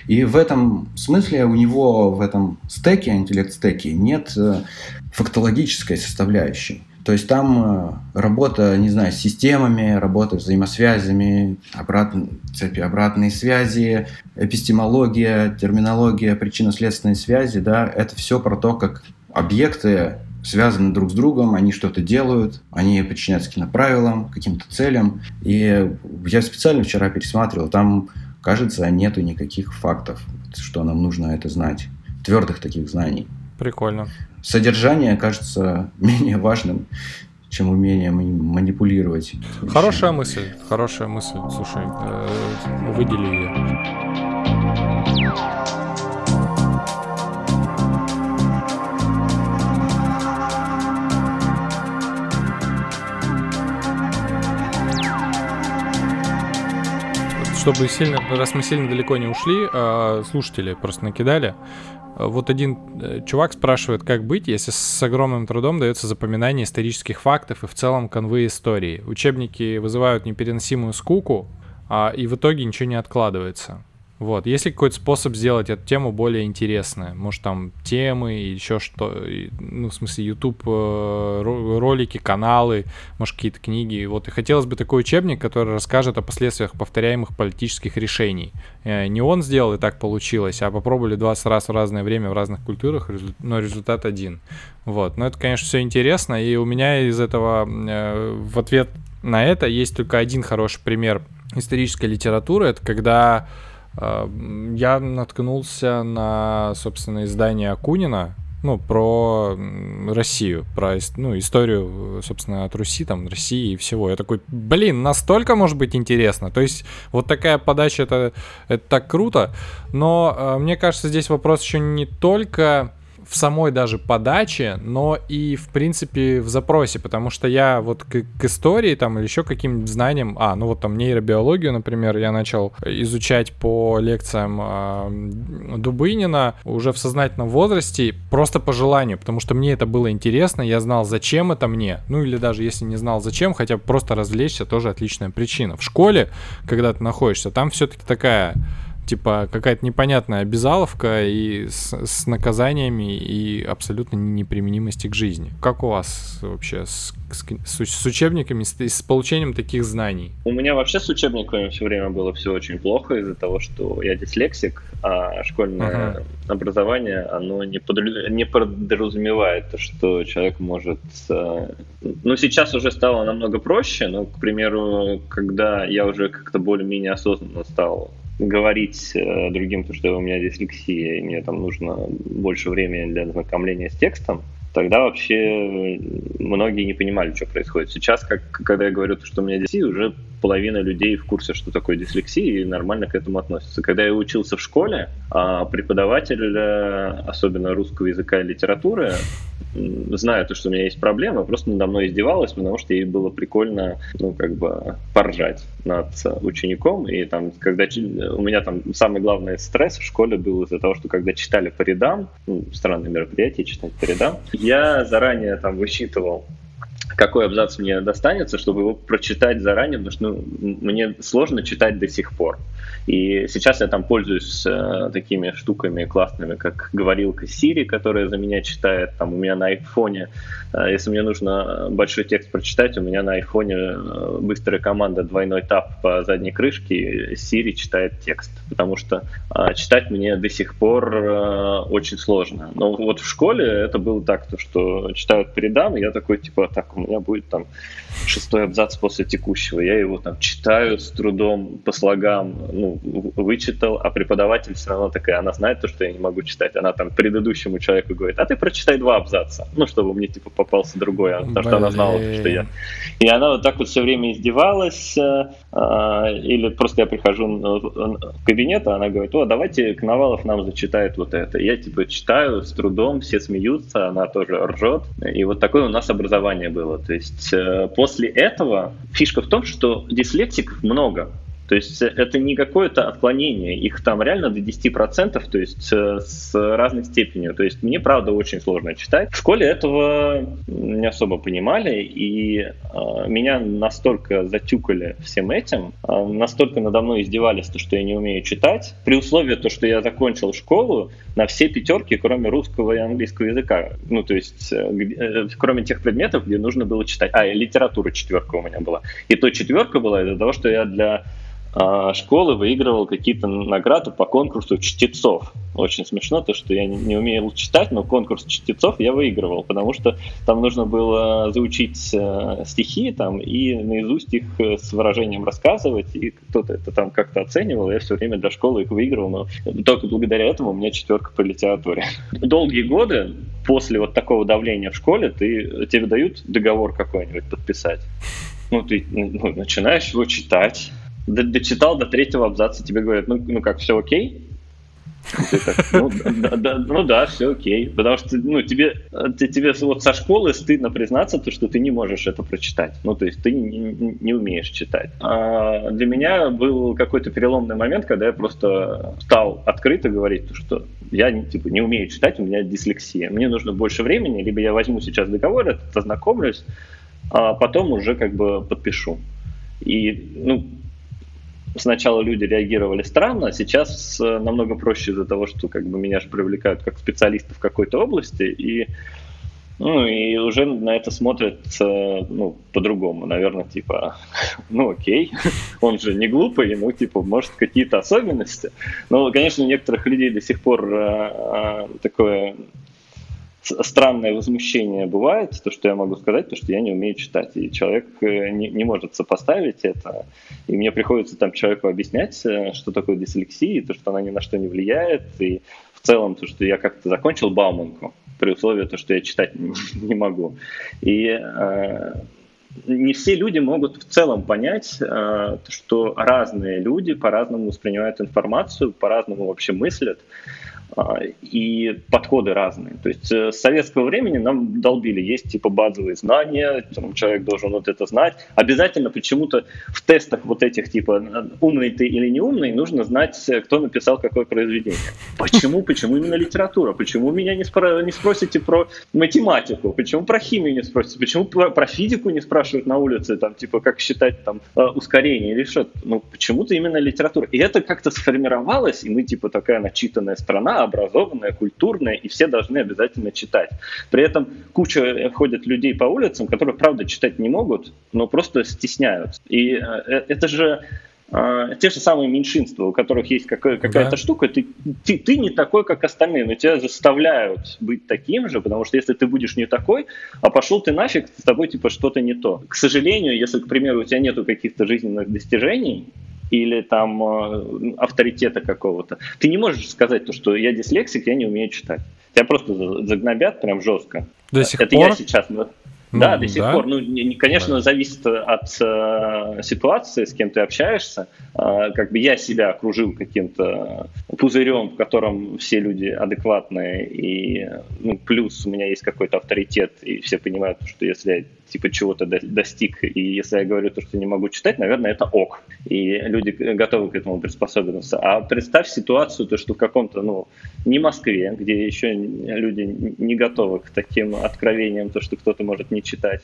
И в этом смысле у него в этом стеке, интеллект-стеке, нет э, фактологической составляющей. То есть там э, работа, не знаю, с системами, работа с взаимосвязями, обрат... цепи обратной связи, эпистемология, терминология, причинно-следственные связи, да, это все про то, как объекты связаны друг с другом, они что-то делают, они подчиняются каким-то правилам, каким-то целям. И я специально вчера пересматривал, там кажется, нету никаких фактов, что нам нужно это знать. Твердых таких знаний. Прикольно. Содержание кажется менее важным, чем умение манипулировать. Хорошая мысль, хорошая мысль. Слушай, э, выдели ее. Чтобы сильно, раз мы сильно далеко не ушли, а слушатели просто накидали. Вот один э, чувак спрашивает, как быть, если с огромным трудом дается запоминание исторических фактов и в целом конвы истории. Учебники вызывают непереносимую скуку, а, и в итоге ничего не откладывается. Вот. Есть ли какой-то способ сделать эту тему более интересной? Может, там темы, еще что? Ну, в смысле, YouTube э, ролики, каналы, может, какие-то книги. Вот. И хотелось бы такой учебник, который расскажет о последствиях повторяемых политических решений. Э, не он сделал, и так получилось, а попробовали 20 раз в разное время в разных культурах, но результат один. Вот. Но это, конечно, все интересно, и у меня из этого э, в ответ на это есть только один хороший пример исторической литературы. Это когда я наткнулся на, собственно, издание Акунина, ну, про Россию, про ну, историю, собственно, от Руси, там, России и всего. Я такой, блин, настолько может быть интересно. То есть вот такая подача, это, это так круто. Но э, мне кажется, здесь вопрос еще не только в самой даже подаче, но и, в принципе, в запросе, потому что я вот к, к истории там или еще каким знаниям, а, ну вот там нейробиологию, например, я начал изучать по лекциям э, Дубынина уже в сознательном возрасте, просто по желанию, потому что мне это было интересно, я знал, зачем это мне, ну или даже если не знал зачем, хотя просто развлечься, тоже отличная причина. В школе, когда ты находишься, там все-таки такая типа какая-то непонятная обязаловка и с, с наказаниями и абсолютно неприменимости к жизни. Как у вас вообще с, с, с учебниками, с, с получением таких знаний? У меня вообще с учебниками все время было все очень плохо из-за того, что я дислексик, а школьное ага. образование, оно не, подру... не подразумевает то, что человек может... Э, ну, сейчас уже стало намного проще, но, к примеру, когда я уже как-то более-менее осознанно стал говорить э, другим, то, что у меня дислексия, и мне там нужно больше времени для знакомления с текстом, тогда вообще многие не понимали, что происходит. Сейчас, как, когда я говорю, что у меня дислексия, уже половина людей в курсе, что такое дислексия, и нормально к этому относятся. Когда я учился в школе, а преподаватель, э, особенно русского языка и литературы, зная то, что у меня есть проблема, просто надо мной издевалась, потому что ей было прикольно, ну, как бы, поржать над учеником. И там, когда у меня там самый главный стресс в школе был из-за того, что когда читали по рядам, ну, странное мероприятие читать по рядам, я заранее там высчитывал какой абзац мне достанется, чтобы его прочитать заранее, потому что ну, мне сложно читать до сих пор. И сейчас я там пользуюсь э, такими штуками классными, как говорилка Siri, которая за меня читает. Там у меня на айфоне, э, если мне нужно большой текст прочитать, у меня на айфоне э, быстрая команда двойной тап по задней крышке, Siri читает текст. Потому что э, читать мне до сих пор э, очень сложно. Но вот в школе это было так, то, что читают передам, и я такой, типа, так, у меня будет там шестой абзац после текущего. Я его там читаю с трудом по слогам, ну, вычитал, а преподаватель все равно такая, она знает то, что я не могу читать. Она там предыдущему человеку говорит, а ты прочитай два абзаца. Ну, чтобы мне, типа, попался другой, а, потому что она знала, что я. И она вот так вот все время издевалась, э, а, или просто я прихожу в кабинет, а она говорит, о, давайте Коновалов нам зачитает вот это. Я, типа, читаю с трудом, все смеются, она тоже ржет. И вот такое у нас образование было. То есть э, после этого фишка в том, что дислексиков много. То есть э, это не какое-то отклонение, их там реально до 10%, то есть э, с разной степенью. То есть мне, правда, очень сложно читать. В школе этого не особо понимали, и э, меня настолько затюкали всем этим, э, настолько надо мной издевались, то, что я не умею читать, при условии, то, что я закончил школу на все пятерки, кроме русского и английского языка. Ну, то есть, э, э, кроме тех предметов, где нужно было читать. А, литература четверка у меня была. И то четверка была из-за того, что я для школы выигрывал какие-то награды по конкурсу чтецов. Очень смешно то, что я не умел читать, но конкурс чтецов я выигрывал, потому что там нужно было заучить э, стихи там и наизусть их э, с выражением рассказывать, и кто-то это там как-то оценивал, я все время для школы их выигрывал, но только благодаря этому у меня четверка по литературе. Долгие годы после вот такого давления в школе ты, тебе дают договор какой-нибудь подписать. Ну, ты ну, начинаешь его читать, дочитал до третьего абзаца, тебе говорят, ну, ну как, все окей? Ну, да, ну все окей. Потому что ну, тебе, тебе вот со школы стыдно признаться, то, что ты не можешь это прочитать. Ну, то есть ты не, не умеешь читать. А для меня был какой-то переломный момент, когда я просто стал открыто говорить, что я типа, не умею читать, у меня дислексия. Мне нужно больше времени, либо я возьму сейчас договор, ознакомлюсь, а потом уже как бы подпишу. И, ну, сначала люди реагировали странно, а сейчас намного проще из-за того, что как бы меня же привлекают как специалиста в какой-то области, и ну, и уже на это смотрят ну, по-другому, наверное, типа, ну окей, он же не глупый, ему, типа, может, какие-то особенности. Но, конечно, у некоторых людей до сих пор а, такое странное возмущение бывает, то, что я могу сказать, то, что я не умею читать. И человек э, не, не может сопоставить это. И мне приходится там человеку объяснять, э, что такое дислексия, то, что она ни на что не влияет. И в целом, то, что я как-то закончил Бауманку, при условии, то, что я читать не могу. И э, не все люди могут в целом понять, что разные люди по-разному воспринимают информацию, по-разному вообще мыслят. А, и подходы разные. То есть э, с советского времени нам долбили, есть типа базовые знания, человек должен вот это знать. Обязательно почему-то в тестах вот этих типа умный ты или не умный нужно знать, э, кто написал какое произведение. Почему? Почему именно литература? Почему меня не, спро- не спросите про математику? Почему про химию не спросите? Почему про, про физику не спрашивают на улице, там типа как считать там э, ускорение или что? Ну почему-то именно литература. И это как-то сформировалось, и мы типа такая начитанная страна, образованная, культурная, и все должны обязательно читать. При этом куча ходят людей по улицам, которые, правда, читать не могут, но просто стесняются. И э, э, это же э, те же самые меньшинства, у которых есть какая- то да. штука, ты, ты, ты не такой, как остальные, но тебя заставляют быть таким же, потому что если ты будешь не такой, а пошел ты нафиг, с тобой типа что-то не то. К сожалению, если, к примеру, у тебя нету каких-то жизненных достижений, или там э, авторитета какого-то. Ты не можешь сказать то, что я дислексик, я не умею читать. Тебя просто загнобят прям жестко. До сих Это пор? я сейчас... Ну, да, до сих да? пор. Ну, не, конечно, да. зависит от э, ситуации, с кем ты общаешься. Э, как бы я себя окружил каким-то пузырем, в котором все люди адекватные, и ну, плюс у меня есть какой-то авторитет, и все понимают, что если я типа чего-то достиг, и если я говорю то, что не могу читать, наверное, это ок. И люди готовы к этому приспособиться. А представь ситуацию, то, что в каком-то, ну, не Москве, где еще люди не готовы к таким откровениям, то, что кто-то может не читать.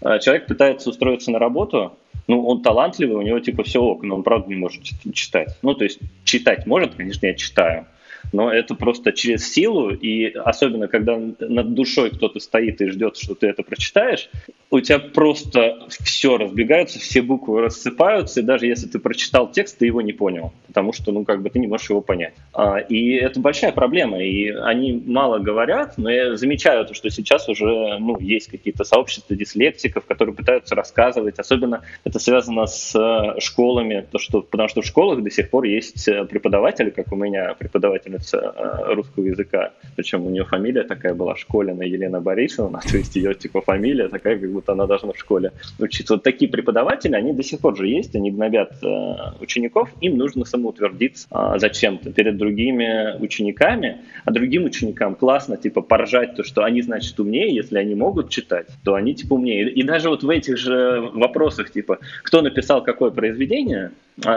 А человек пытается устроиться на работу, ну, он талантливый, у него типа все ок, но он правда не может читать. Ну, то есть читать может, конечно, я читаю, но это просто через силу, и особенно когда над душой кто-то стоит и ждет, что ты это прочитаешь, у тебя просто все разбегается, все буквы рассыпаются, и даже если ты прочитал текст, ты его не понял, потому что, ну, как бы ты не можешь его понять. А, и это большая проблема, и они мало говорят, но я замечаю то, что сейчас уже, ну, есть какие-то сообщества дислектиков, которые пытаются рассказывать, особенно это связано с э, школами, то, что, потому что в школах до сих пор есть э, преподаватели, как у меня преподавательница э, русского языка, причем у нее фамилия такая была, Школина Елена Борисовна, то есть ее, типа, фамилия такая, как вот она должна в школе учиться. Вот такие преподаватели, они до сих пор же есть, они гнобят э, учеников, им нужно самоутвердиться э, зачем-то перед другими учениками, а другим ученикам классно, типа, поржать то, что они, значит, умнее, если они могут читать, то они, типа, умнее. И даже вот в этих же вопросах, типа, кто написал какое произведение,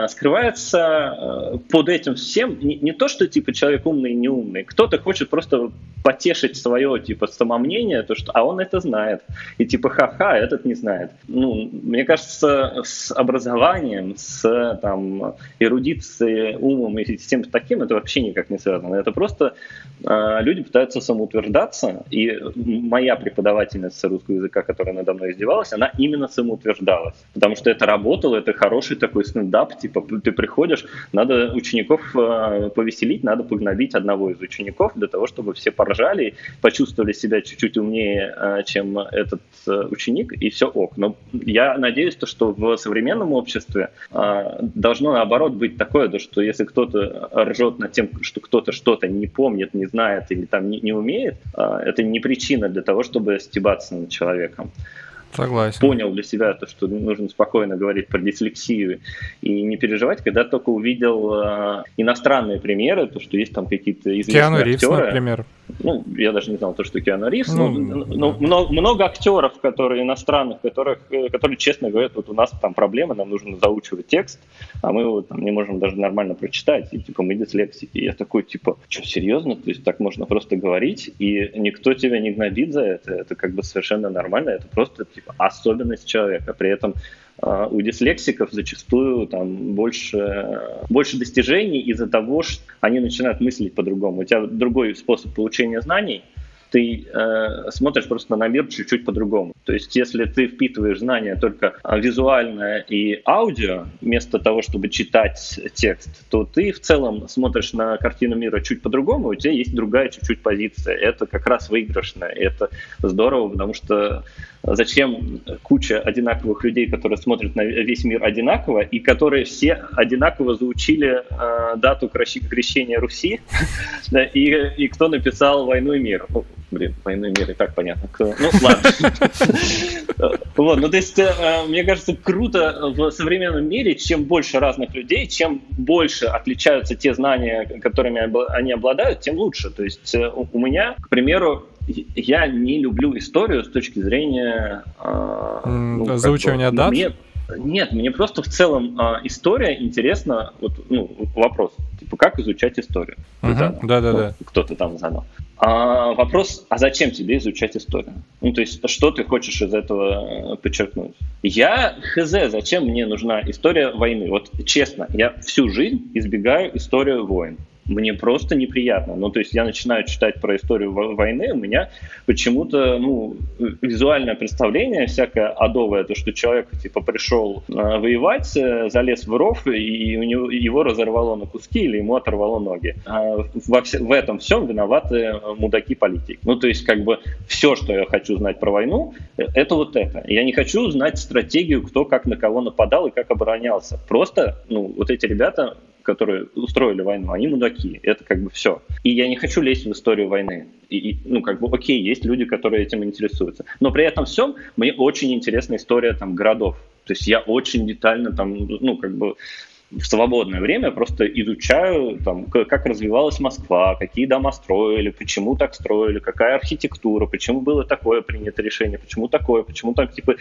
скрывается э, под этим всем не, не то, что, типа, человек умный и неумный, кто-то хочет просто потешить свое, типа, самомнение, то, что, а он это знает. И, типа, ха ха, этот не знает. Ну, мне кажется, с образованием, с там, эрудицией, умом и всем таким это вообще никак не связано. Это просто э, люди пытаются самоутверждаться, и моя преподавательница русского языка, которая надо мной издевалась, она именно самоутверждалась, потому что это работало, это хороший такой стендап, типа ты приходишь, надо учеников э, повеселить, надо погнобить одного из учеников для того, чтобы все поржали, почувствовали себя чуть-чуть умнее, э, чем этот э, ученик, и все ок. Но я надеюсь, то, что в современном обществе э, должно наоборот быть такое, то, что если кто-то ржет над тем, что кто-то что-то не помнит, не знает или там не, не умеет, э, это не причина для того, чтобы стебаться над человеком. Согласен. Понял для себя то, что нужно спокойно говорить про дислексию и не переживать, когда только увидел э, иностранные примеры, то, что есть там какие-то известные Киану актеры. Ривз, например ну, я даже не знал то, что Киану Ривз, ну, но, но много, много актеров, которые иностранных, которых, э, которые честно говорят, вот у нас там проблемы, нам нужно заучивать текст, а мы его там не можем даже нормально прочитать, и типа мы дислексики. И я такой, типа, что, серьезно? То есть так можно просто говорить, и никто тебя не гнобит за это, это как бы совершенно нормально, это просто типа особенность человека. При этом а, у дислексиков зачастую там больше, больше достижений из-за того, что они начинают мыслить по-другому. У тебя другой способ получения знаний, ты э, смотришь просто на мир чуть-чуть по-другому. То есть, если ты впитываешь знания только визуально и аудио, вместо того, чтобы читать текст, то ты в целом смотришь на картину мира чуть по-другому, у тебя есть другая чуть-чуть позиция. Это как раз выигрышная, это здорово, потому что Зачем куча одинаковых людей, которые смотрят на весь мир одинаково и которые все одинаково заучили э, дату крещения Руси и кто написал «Войну и мир». Ну, блин, «Войну и мир» и так понятно. Кто... Ну, ладно. Вот, ну, то есть, э, мне кажется, круто в современном мире, чем больше разных людей, чем больше отличаются те знания, которыми они обладают, тем лучше. То есть, э, у меня, к примеру, я не люблю историю с точки зрения... Э, ну, Заучивания бы, дат? Мне, нет, мне просто в целом э, история интересна. Вот, ну, вопрос, типа, как изучать историю? Uh-huh, да, да, ну, да. Кто-то там задал. А, вопрос, а зачем тебе изучать историю? Ну, то есть, что ты хочешь из этого подчеркнуть? Я хз, зачем мне нужна история войны? Вот честно, я всю жизнь избегаю историю войн мне просто неприятно. Ну, то есть я начинаю читать про историю войны, у меня почему-то, ну, визуальное представление всякое адовое, то, что человек, типа, пришел э, воевать, э, залез в ров, и у него, его разорвало на куски или ему оторвало ноги. А во вс- в этом всем виноваты мудаки политики. Ну, то есть, как бы, все, что я хочу знать про войну, э, это вот это. Я не хочу знать стратегию, кто как на кого нападал и как оборонялся. Просто, ну, вот эти ребята которые устроили войну, они мудаки. Это как бы все. И я не хочу лезть в историю войны. И, и, ну, как бы, окей, есть люди, которые этим интересуются. Но при этом всем мне очень интересна история там городов. То есть я очень детально там, ну, как бы в свободное время просто изучаю, там, как развивалась Москва, какие дома строили, почему так строили, какая архитектура, почему было такое принято решение, почему такое, почему так, типа,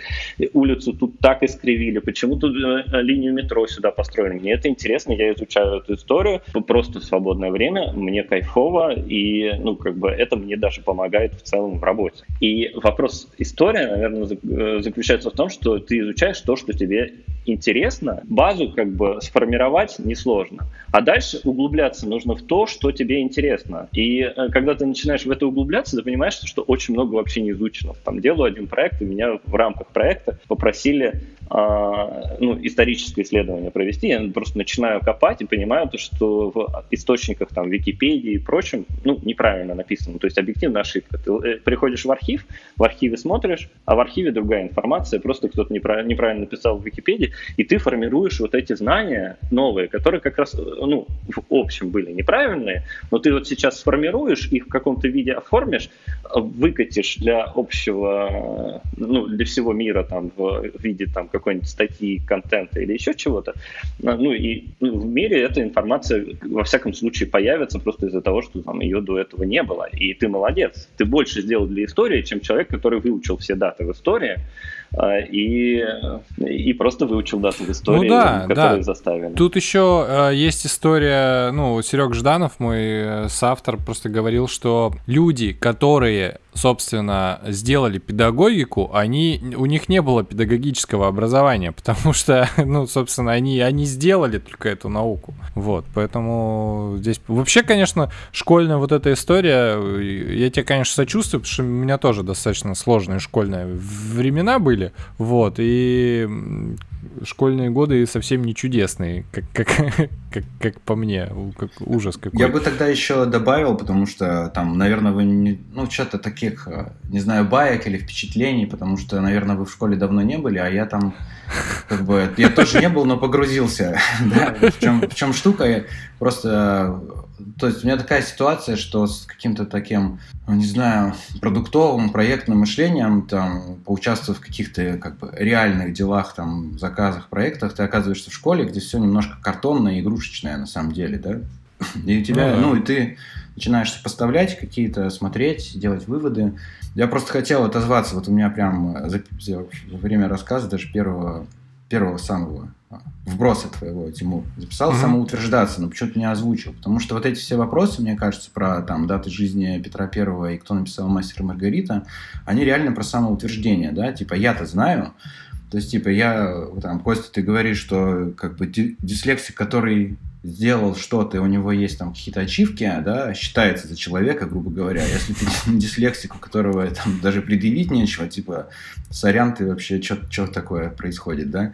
улицу тут так искривили, почему тут э, линию метро сюда построили. Мне это интересно, я изучаю эту историю просто в свободное время, мне кайфово, и, ну, как бы это мне даже помогает в целом в работе. И вопрос история, наверное, э, заключается в том, что ты изучаешь то, что тебе интересно, базу как бы сформировать несложно. А дальше углубляться нужно в то, что тебе интересно. И э, когда ты начинаешь в это углубляться, ты понимаешь, что очень много вообще не изучено. Там делаю один проект, и меня в рамках проекта попросили а, ну, историческое исследование провести, я просто начинаю копать и понимаю, то, что в источниках там Википедии и прочем, ну, неправильно написано, то есть объективная ошибка. Ты э, приходишь в архив, в архиве смотришь, а в архиве другая информация, просто кто-то неправильно, неправильно написал в Википедии, и ты формируешь вот эти знания новые, которые как раз, ну, в общем были неправильные, но ты вот сейчас сформируешь, их в каком-то виде оформишь, выкатишь для общего, ну, для всего мира там в виде там какой-нибудь статьи, контента или еще чего-то. Ну и ну, в мире эта информация во всяком случае появится просто из-за того, что там ее до этого не было. И ты молодец. Ты больше сделал для истории, чем человек, который выучил все даты в истории и, и просто выучил дату в истории, ну, да, которые да. заставили. Тут еще э, есть история, ну, Серег Жданов, мой э, соавтор, просто говорил, что люди, которые собственно, сделали педагогику, они, у них не было педагогического образования, потому что, ну, собственно, они, они сделали только эту науку. Вот, поэтому здесь... Вообще, конечно, школьная вот эта история, я тебе, конечно, сочувствую, потому что у меня тоже достаточно сложные школьные времена были, вот, и школьные годы совсем не чудесные, как, как, как, как по мне, как ужас какой. Я бы тогда еще добавил, потому что там, наверное, вы не, ну, что-то таких, э, не знаю, баек или впечатлений, потому что, наверное, вы в школе давно не были, а я там, как бы, я тоже не был, но погрузился. Да? В, чем, в чем штука? Просто то есть у меня такая ситуация, что с каким-то таким, ну, не знаю, продуктовым, проектным мышлением, там, поучаствовав в каких-то как бы реальных делах, там, заказах, проектах, ты оказываешься в школе, где все немножко картонное игрушечное на самом деле, да? И у тебя, ну, ну и ты начинаешь поставлять какие-то, смотреть, делать выводы. Я просто хотел отозваться, вот у меня прям за, за время рассказа, даже первого первого самого вброса твоего, Тимур. Записал mm-hmm. самоутверждаться, но почему-то не озвучил. Потому что вот эти все вопросы, мне кажется, про там даты жизни Петра Первого и кто написал «Мастер и Маргарита», они реально про самоутверждение, да? Типа, я-то знаю, то есть, типа, я, там, Костя, ты говоришь, что, как бы, дислексик, который сделал что-то, и у него есть там какие-то ачивки, да, считается за человека, грубо говоря. Если ты дислексик, у которого там даже предъявить нечего, типа, сорян, ты вообще, что такое происходит, да?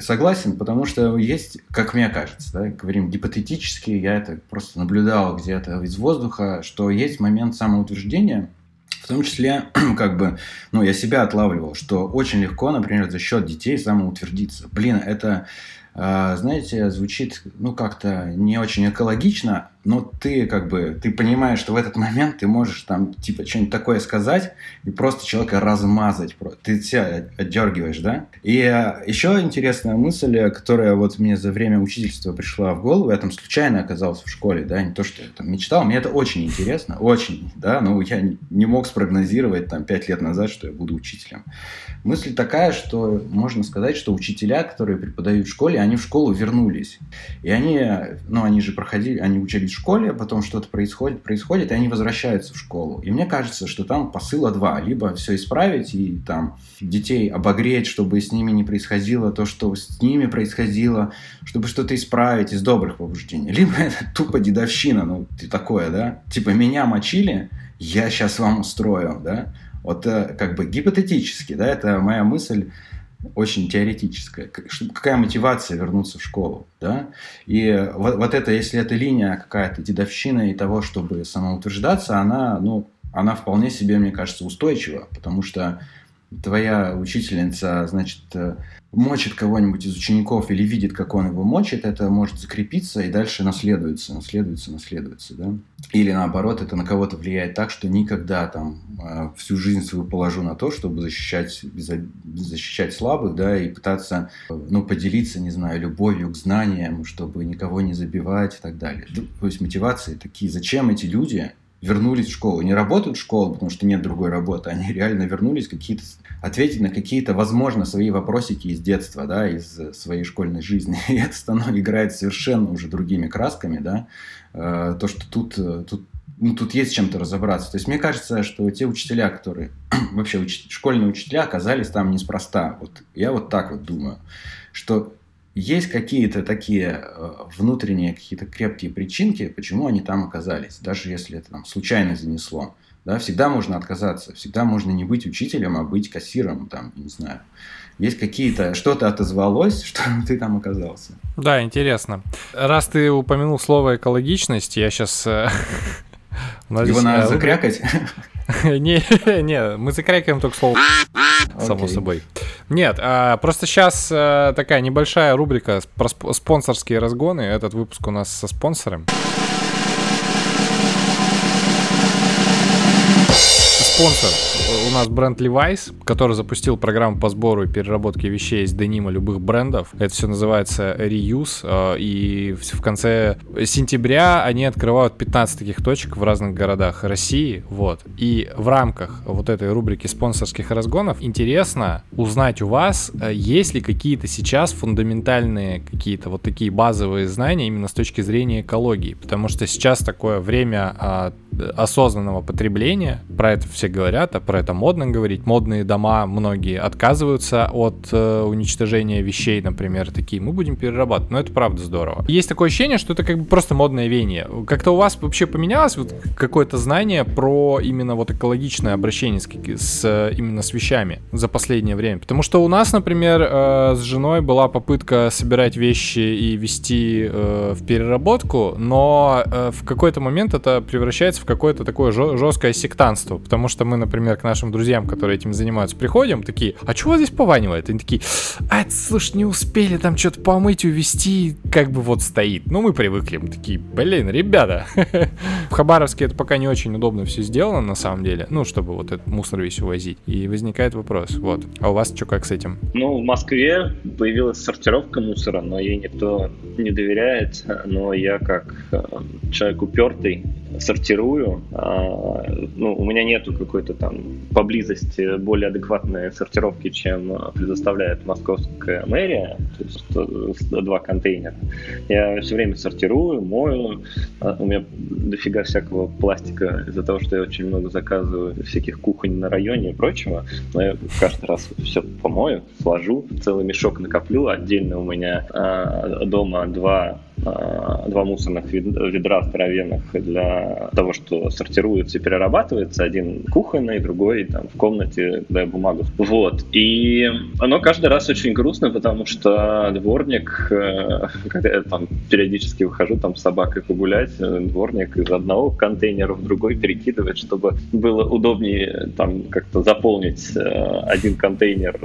Согласен, потому что есть, как мне кажется, да, говорим гипотетически, я это просто наблюдал где-то из воздуха, что есть момент самоутверждения, в том числе, как бы, ну, я себя отлавливал, что очень легко, например, за счет детей самоутвердиться. Блин, это а, знаете, звучит, ну, как-то не очень экологично, но ты, как бы, ты понимаешь, что в этот момент ты можешь там, типа, что-нибудь такое сказать и просто человека размазать. Ты себя отдергиваешь, да? И а, еще интересная мысль, которая вот мне за время учительства пришла в голову, я там случайно оказался в школе, да, не то, что я там мечтал, мне это очень интересно, очень, да, но я не мог спрогнозировать там пять лет назад, что я буду учителем. Мысль такая, что можно сказать, что учителя, которые преподают в школе, они в школу вернулись. И они, ну, они же проходили, они в школе, потом что-то происходит, происходит, и они возвращаются в школу. И мне кажется, что там посыла два. Либо все исправить и там детей обогреть, чтобы с ними не происходило то, что с ними происходило, чтобы что-то исправить из добрых побуждений. Либо это тупо дедовщина, ну, ты такое, да? Типа, меня мочили, я сейчас вам устрою, да? Вот э, как бы гипотетически, да, это моя мысль очень теоретическая. Какая мотивация вернуться в школу, да? И вот, вот это, если эта линия какая-то дедовщина и того, чтобы самоутверждаться, она, ну, она вполне себе, мне кажется, устойчива, потому что твоя учительница, значит, э, мочит кого-нибудь из учеников или видит, как он его мочит, это может закрепиться и дальше наследуется, наследуется, наследуется, да. Или наоборот, это на кого-то влияет так, что никогда там э, всю жизнь свою положу на то, чтобы защищать, защищать слабых, да, и пытаться, ну, поделиться, не знаю, любовью к знаниям, чтобы никого не забивать и так далее. То есть мотивации такие. Зачем эти люди вернулись в школу. Не работают в школу, потому что нет другой работы. Они реально вернулись какие-то ответить на какие-то, возможно, свои вопросики из детства, да, из своей школьной жизни. И это становится, играет совершенно уже другими красками, да. Э, то, что тут, э, тут ну, тут есть чем-то разобраться. То есть мне кажется, что те учителя, которые вообще уч... школьные учителя оказались там неспроста. Вот я вот так вот думаю, что есть какие-то такие э, внутренние какие-то крепкие причинки, почему они там оказались, даже если это там случайно занесло. Да, всегда можно отказаться, всегда можно не быть учителем, а быть кассиром, там, не знаю. Есть какие-то, что-то отозвалось, что ты там оказался. Да, интересно. Раз ты упомянул слово экологичность, я сейчас... Э, Его надо э, закрякать? Не, не, мы закрякиваем только слово само собой. Нет, а, просто сейчас а, такая небольшая рубрика про спонсорские разгоны. Этот выпуск у нас со спонсором. Спонсор у нас бренд Levi's, который запустил программу по сбору и переработке вещей из денима любых брендов. Это все называется Reuse. Э, и в конце сентября они открывают 15 таких точек в разных городах России. Вот. И в рамках вот этой рубрики спонсорских разгонов интересно узнать у вас, э, есть ли какие-то сейчас фундаментальные какие-то вот такие базовые знания именно с точки зрения экологии. Потому что сейчас такое время а, осознанного потребления, про это все говорят, а про это модно говорить. Модные дома многие отказываются от э, уничтожения вещей, например, такие. Мы будем перерабатывать, но это правда здорово. Есть такое ощущение, что это как бы просто модное веяние. Как-то у вас вообще поменялось вот какое-то знание про именно вот экологичное обращение с, с именно с вещами за последнее время? Потому что у нас, например, э, с женой была попытка собирать вещи и вести э, в переработку, но э, в какой-то момент это превращается в какое-то такое жесткое сектанство, потому что мы, например, к нашим друзьям, которые этим занимаются, приходим, такие, а чего здесь пованивает? Они такие, а, слушай, не успели там что-то помыть, увезти, как бы вот стоит. Ну, мы привыкли, мы такие, блин, ребята. В Хабаровске это пока не очень удобно все сделано, на самом деле, ну, чтобы вот этот мусор весь увозить. И возникает вопрос, вот, а у вас что, как с этим? Ну, в Москве появилась сортировка мусора, но ей никто не доверяет, но я как э, человек упертый, сортирую. А, ну, у меня нету какой-то там поблизости более адекватной сортировки, чем предоставляет московская мэрия, то есть два контейнера. Я все время сортирую, мою. А, у меня дофига всякого пластика из-за того, что я очень много заказываю всяких кухонь на районе и прочего. Но я каждый раз все помою, сложу, целый мешок накоплю. Отдельно у меня э, дома два а, два мусорных ведра здоровенных для того, что сортируется и перерабатывается. Один кухонный, другой там в комнате, куда я бумагу. Вот. И оно каждый раз очень грустно, потому что дворник, э, когда я там периодически выхожу там с собакой погулять, э, дворник из одного контейнера в другой перекидывает, чтобы было удобнее там как-то заполнить э, один контейнер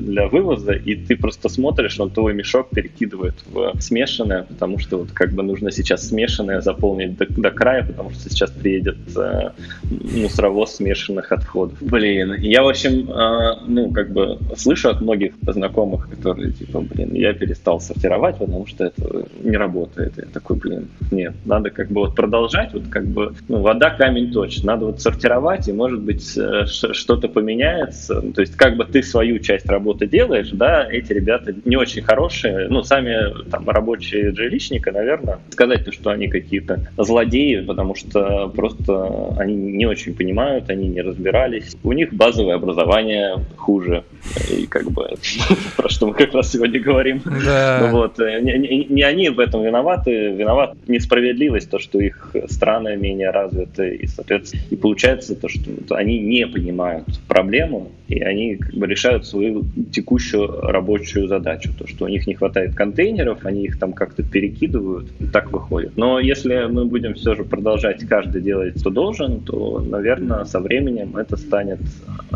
для вывоза, и ты просто смотришь, он твой мешок перекидывает в смешанное, потому потому что вот как бы нужно сейчас смешанное заполнить до, до края, потому что сейчас приедет э, мусоровоз смешанных отходов. Блин, я, в общем, э, ну, как бы слышу от многих знакомых, которые типа, блин, я перестал сортировать, потому что это не работает. Я такой, блин, нет, надо как бы вот продолжать, вот как бы, ну, вода, камень точно. Надо вот сортировать, и, может быть, э, что-то поменяется. То есть, как бы ты свою часть работы делаешь, да, эти ребята не очень хорошие, ну, сами там рабочие жилища, отличника, наверное, сказать, что они какие-то злодеи, потому что просто они не очень понимают, они не разбирались. У них базовое образование хуже. И как бы про что мы как раз сегодня говорим. Да. Вот. Не, не, не они в этом виноваты, виноват несправедливость, то, что их страны менее развиты, и, соответственно, и получается то, что они не понимают проблему, и они как бы решают свою текущую рабочую задачу. То, что у них не хватает контейнеров, они их там как-то перекидывают, и так выходит. Но если мы будем все же продолжать каждый делать, что должен, то, наверное, со временем это станет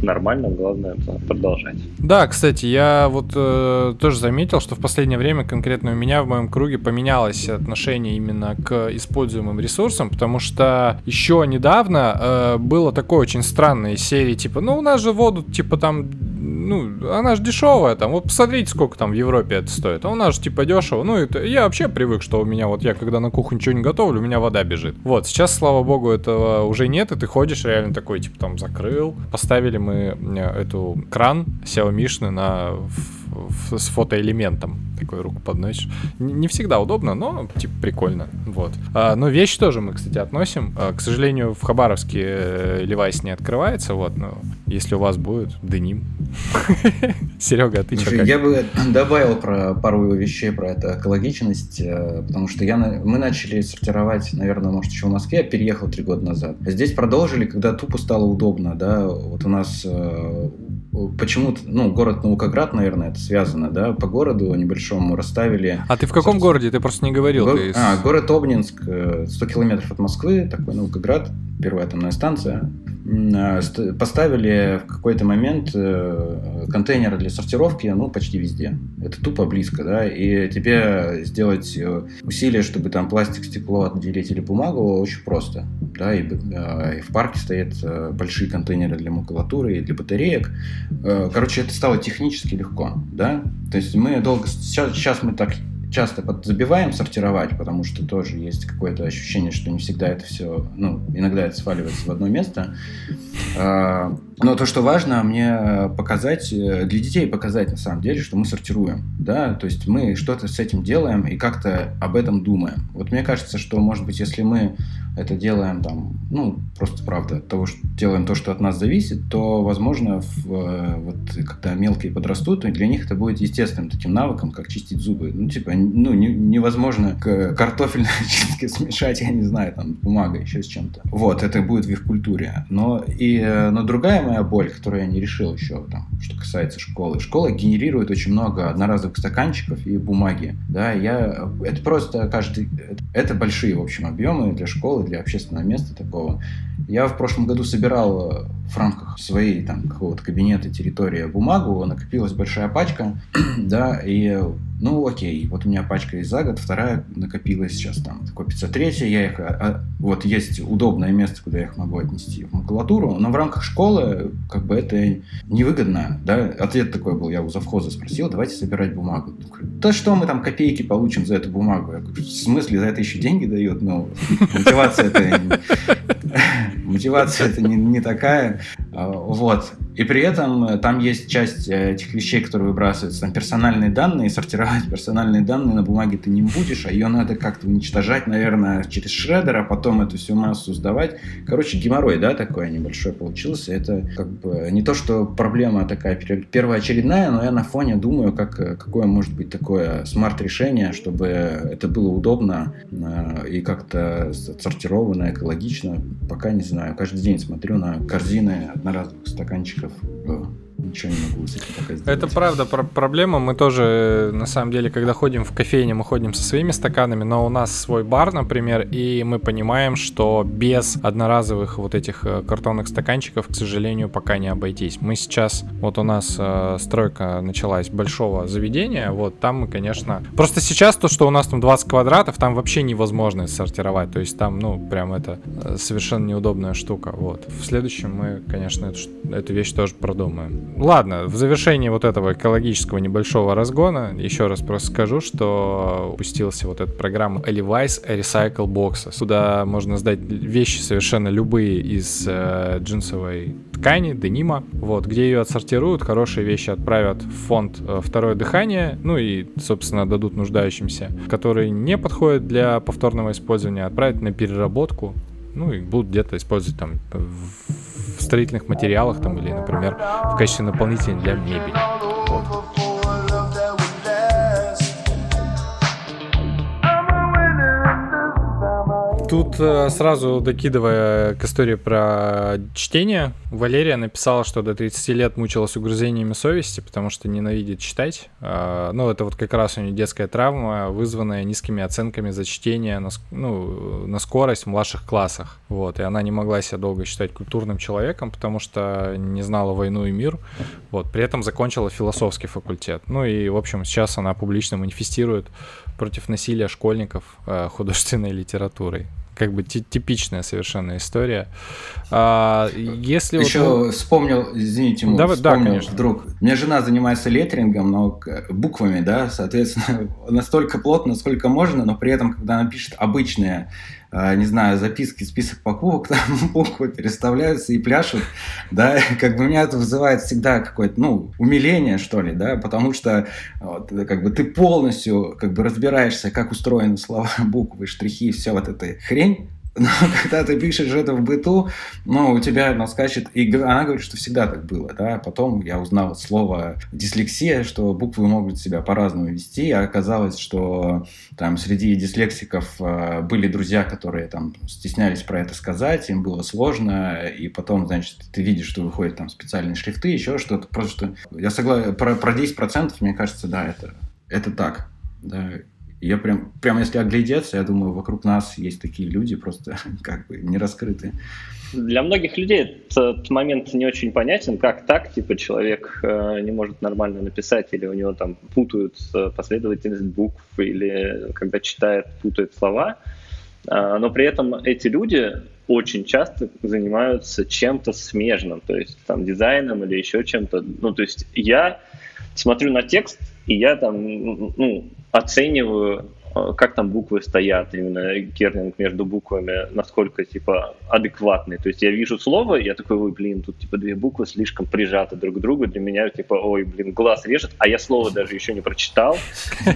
нормальным, главное продолжать. Да, кстати, я вот э, тоже заметил, что в последнее время конкретно у меня в моем круге поменялось отношение именно к используемым ресурсам, потому что еще недавно э, было такое очень странное серии, типа, ну у нас же воду типа там, ну, она же дешевая, там, вот посмотрите, сколько там в Европе это стоит, а у нас же типа дешево, ну, это, я вообще привык, что у меня вот, я когда на кухне что-нибудь готовлю, у меня вода бежит. Вот, сейчас, слава богу, этого уже нет, и ты ходишь реально такой, типа, там, закрыл, поставили мы э, эту кран Xiaomi на с фотоэлементом. Такой руку подносишь. Не всегда удобно, но типа прикольно. Вот. А, но вещи тоже мы, кстати, относим. А, к сожалению, в Хабаровске э, Левайс не открывается. Вот, но если у вас будет, дыним. Серега, а ты что? Я бы добавил про пару вещей про это экологичность, э, потому что я, мы начали сортировать, наверное, может, еще в Москве, я переехал три года назад. Здесь продолжили, когда тупо стало удобно, да, вот у нас э, почему-то, ну, город Наукоград, наверное, это связано, да, по городу небольшому расставили. А ты в каком городе? Ты просто не говорил. Го... Ты... А, город Обнинск, 100 э, километров от Москвы, такой Наукоград, первая атомная станция. А, поставили в какой-то момент э, контейнеры для сортировки, ну, почти везде. Это тупо близко, да, и тебе сделать э, усилия, чтобы там пластик, стекло отделить или бумагу, очень просто, да, и, и в парке стоят большие контейнеры для макулатуры и для батареек. Короче, это стало технически легко, да, то есть мы долго, сейчас, сейчас мы так часто забиваем сортировать, потому что тоже есть какое-то ощущение, что не всегда это все, ну, иногда это сваливается в одно место. Но то, что важно, мне показать, э, для детей показать на самом деле, что мы сортируем, да, то есть мы что-то с этим делаем и как-то об этом думаем. Вот мне кажется, что, может быть, если мы это делаем там, ну, просто правда, того, что делаем то, что от нас зависит, то, возможно, в, э, вот когда мелкие подрастут, для них это будет естественным таким навыком, как чистить зубы. Ну, типа, ну, не, невозможно картофельной чистке смешать, я не знаю, там, бумагой, еще с чем-то. Вот, это будет в их культуре. Но, и, э, но другая моя боль, которую я не решил еще, там, что касается школы. Школа генерирует очень много одноразовых стаканчиков и бумаги. Да, я, это просто каждый... Это большие, в общем, объемы для школы, для общественного места такого. Я в прошлом году собирал э, в рамках своей там какого-то кабинета, территории бумагу, накопилась большая пачка, да, и ну окей, вот у меня пачка есть за год, вторая накопилась сейчас там копится третья, я их, а, а, вот есть удобное место, куда я их могу отнести в макулатуру, но в рамках школы как бы это невыгодно, да, ответ такой был, я у завхоза спросил, давайте собирать бумагу. Да что мы там копейки получим за эту бумагу? Я говорю, в смысле, за это еще деньги дают? Ну, мотивация это мотивация это не, не такая. А, вот. И при этом э, там есть часть э, этих вещей, которые выбрасываются. Там персональные данные, сортировать персональные данные на бумаге ты не будешь, а ее надо как-то уничтожать, наверное, через шредер, а потом эту всю массу сдавать. Короче, геморрой, да, такой небольшой получился. Это как бы не то, что проблема такая первоочередная, но я на фоне думаю, как, э, какое может быть такое смарт-решение, чтобы это было удобно и как-то сортировано, экологично. Пока не знаю. Каждый день смотрю на корзины одноразовых стаканчиков мальчиков ничего не могу с этим пока сделать. Это правда про проблема. Мы тоже, на самом деле, когда ходим в кофейне, мы ходим со своими стаканами, но у нас свой бар, например, и мы понимаем, что без одноразовых вот этих э, картонных стаканчиков, к сожалению, пока не обойтись. Мы сейчас, вот у нас э, стройка началась большого заведения, вот там мы, конечно... Просто сейчас то, что у нас там 20 квадратов, там вообще невозможно сортировать, то есть там, ну, прям это э, совершенно неудобная штука, вот. В следующем мы, конечно, эту, эту вещь тоже продумаем. Ладно, в завершении вот этого экологического небольшого разгона еще раз просто скажу, что упустился вот эта программа Elivice Recycle Boxes. Сюда можно сдать вещи совершенно любые из э, джинсовой ткани, денима, вот, где ее отсортируют, хорошие вещи отправят в фонд э, «Второе дыхание», ну и, собственно, дадут нуждающимся, которые не подходят для повторного использования, отправят на переработку, ну и будут где-то использовать там в строительных материалах там или, например, в качестве наполнителя для мебели. Тут э, сразу докидывая к истории про чтение, Валерия написала, что до 30 лет мучилась угрызениями совести, потому что ненавидит читать. А, ну, это вот как раз у нее детская травма, вызванная низкими оценками за чтение на, ну, на скорость в младших классах. Вот, и она не могла себя долго считать культурным человеком, потому что не знала войну и мир. Вот, при этом закончила философский факультет. Ну и, в общем, сейчас она публично манифестирует против насилия школьников э, художественной литературой как бы типичная совершенно история. А, если Еще вот... вспомнил, извините, да, вспомнил да, конечно. вдруг. У меня жена занимается леттерингом, но буквами, да, соответственно, настолько плотно, насколько можно, но при этом, когда она пишет обычные не знаю, записки, список покупок, там буквы переставляются и пляшут, да, как бы меня это вызывает всегда какое-то, ну, умиление, что ли, да, потому что вот, как бы ты полностью как бы разбираешься, как устроены слова, буквы, штрихи, все вот эта хрень, но когда ты пишешь это в быту, ну, у тебя наскачет, и она говорит, что всегда так было, да, потом я узнал слово дислексия, что буквы могут себя по-разному вести, а оказалось, что там среди дислексиков э, были друзья, которые там стеснялись про это сказать, им было сложно, и потом, значит, ты видишь, что выходят там специальные шрифты, еще что-то, просто что... Я согласен, про, про 10% мне кажется, да, это, это так, да, я прям, прям если оглядеться, я думаю, вокруг нас есть такие люди, просто как бы не раскрытые. Для многих людей этот момент не очень понятен, как так, типа, человек э, не может нормально написать, или у него там путают последовательность букв, или когда читает, путает слова. Э, но при этом эти люди очень часто занимаются чем-то смежным, то есть там дизайном или еще чем-то. Ну, то есть я смотрю на текст, и я там, ну, оцениваю как там буквы стоят, именно кернинг между буквами, насколько, типа, адекватный. То есть я вижу слово, я такой, ой, блин, тут, типа, две буквы слишком прижаты друг к другу, для меня, типа, ой, блин, глаз режет, а я слово даже еще не прочитал,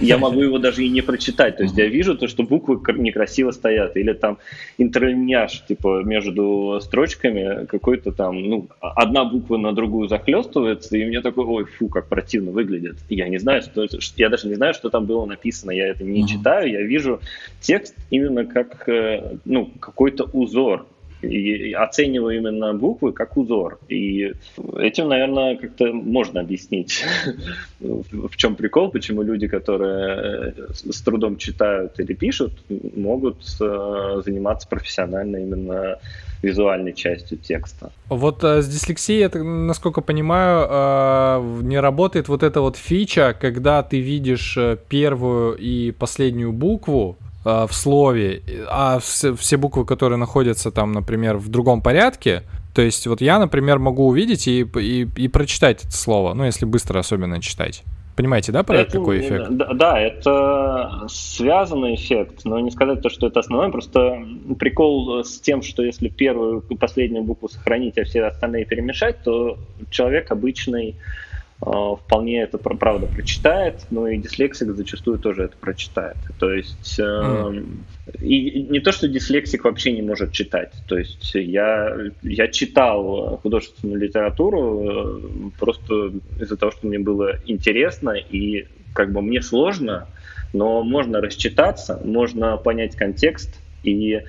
я могу его даже и не прочитать. То есть я вижу то, что буквы некрасиво стоят, или там интерлиняж, типа, между строчками какой-то там, ну, одна буква на другую захлестывается, и мне такой, ой, фу, как противно выглядит. Я не знаю, что, я даже не знаю, что там было написано, я это не читал, читаю, я вижу текст именно как э, ну, какой-то узор. И оцениваю именно буквы как узор. И этим, наверное, как-то можно объяснить, в чем прикол, почему люди, которые с трудом читают или пишут, могут э, заниматься профессионально именно визуальной частью текста. Вот э, с дислексией, это, насколько понимаю, э, не работает вот эта вот фича, когда ты видишь э, первую и последнюю букву э, в слове, а все, все буквы, которые находятся там, например, в другом порядке, то есть вот я, например, могу увидеть и, и, и прочитать это слово, ну, если быстро особенно читать. Понимаете, да, про это, какой эффект? Да, да, это связанный эффект, но не сказать то, что это основной. Просто прикол с тем, что если первую и последнюю букву сохранить, а все остальные перемешать, то человек обычный Э, вполне это правда прочитает, но и дислексик зачастую тоже это прочитает. То есть mm. и не то, что дислексик вообще не может читать. То есть я, я читал художественную литературу э, просто из-за того, что мне было интересно и как бы мне сложно, но можно рассчитаться, можно понять контекст и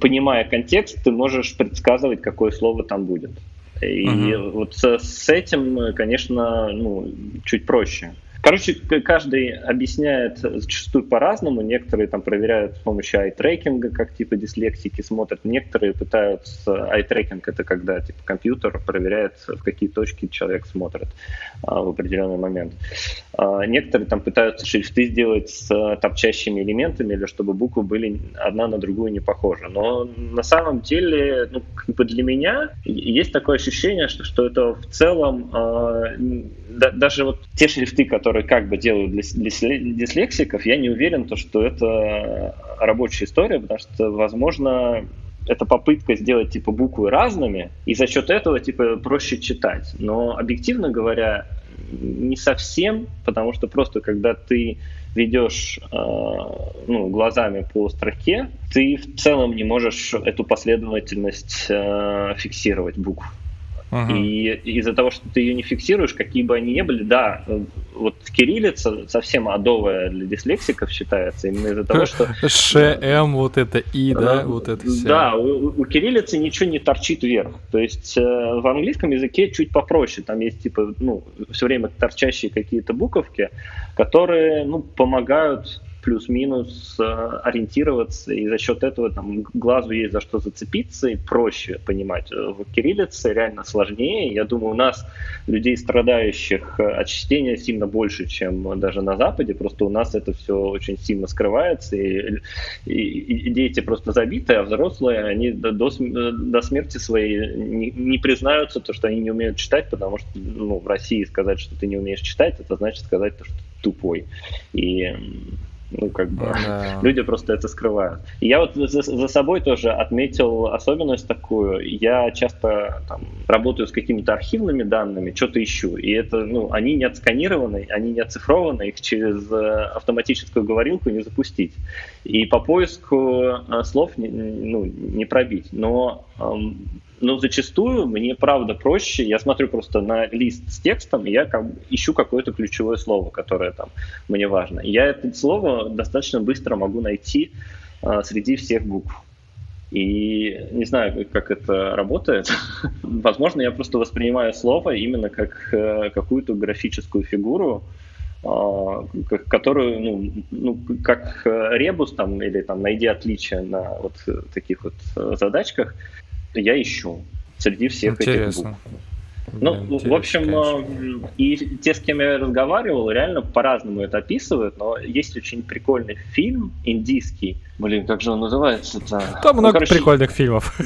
понимая контекст, ты можешь предсказывать, какое слово там будет. И uh-huh. вот с, с этим, конечно, ну, чуть проще. Короче, каждый объясняет зачастую по-разному. Некоторые там проверяют с помощью ай-трекинга, как типа дислексики смотрят. Некоторые пытаются... Ай-трекинг — это когда типа компьютер проверяет, в какие точки человек смотрит а, в определенный момент. А, некоторые там пытаются шрифты сделать с торчащими элементами, или чтобы буквы были одна на другую не похожи. Но на самом деле, ну, как бы для меня есть такое ощущение, что, что это в целом а, да, даже вот те шрифты, которые как бы делают для дислексиков, я не уверен, то, что это рабочая история, потому что, возможно, это попытка сделать типа буквы разными, и за счет этого типа проще читать. Но объективно говоря, не совсем, потому что просто когда ты ведешь э, ну, глазами по строке, ты в целом не можешь эту последовательность э, фиксировать букв. Uh-huh. И из-за того, что ты ее не фиксируешь, какие бы они ни были, да, вот кириллица совсем адовая для дислексиков считается, именно из-за того, что... ШМ, вот это И, да, вот это все. Да, у, у кириллицы ничего не торчит вверх. То есть э, в английском языке чуть попроще. Там есть, типа, ну, все время торчащие какие-то буковки, которые, ну, помогают плюс-минус э, ориентироваться, и за счет этого там глазу есть за что зацепиться, и проще понимать. Э, в кириллице реально сложнее. Я думаю, у нас людей, страдающих э, от чтения, сильно больше, чем даже на Западе. Просто у нас это все очень сильно скрывается, и, и, и дети просто забитые, а взрослые, они до, до, смерти своей не, не признаются, то, что они не умеют читать, потому что ну, в России сказать, что ты не умеешь читать, это значит сказать, то, что тупой. И ну, как бы, да. люди просто это скрывают. И я вот за, за собой тоже отметил особенность такую. Я часто там, работаю с какими-то архивными данными, что-то ищу. И это, ну, они не отсканированы, они не оцифрованы, их через э, автоматическую говорилку не запустить. И по поиску э, слов не, ну, не пробить. Но но зачастую мне правда проще, я смотрю просто на лист с текстом, и я как, ищу какое-то ключевое слово, которое там мне важно. Я это слово достаточно быстро могу найти а, среди всех букв. И не знаю, как это работает. Возможно, я просто воспринимаю слово именно как э, какую-то графическую фигуру, а, которую, ну, ну, как э, ребус там, или там найди отличия на вот таких вот э, задачках, я ищу среди всех Интересно. этих букв. Ну, в общем, конечно. Э, и те, с кем я разговаривал, реально по-разному это описывают, но есть очень прикольный фильм индийский. Блин, как же он называется-то? Там ну, много короче, прикольных фильмов.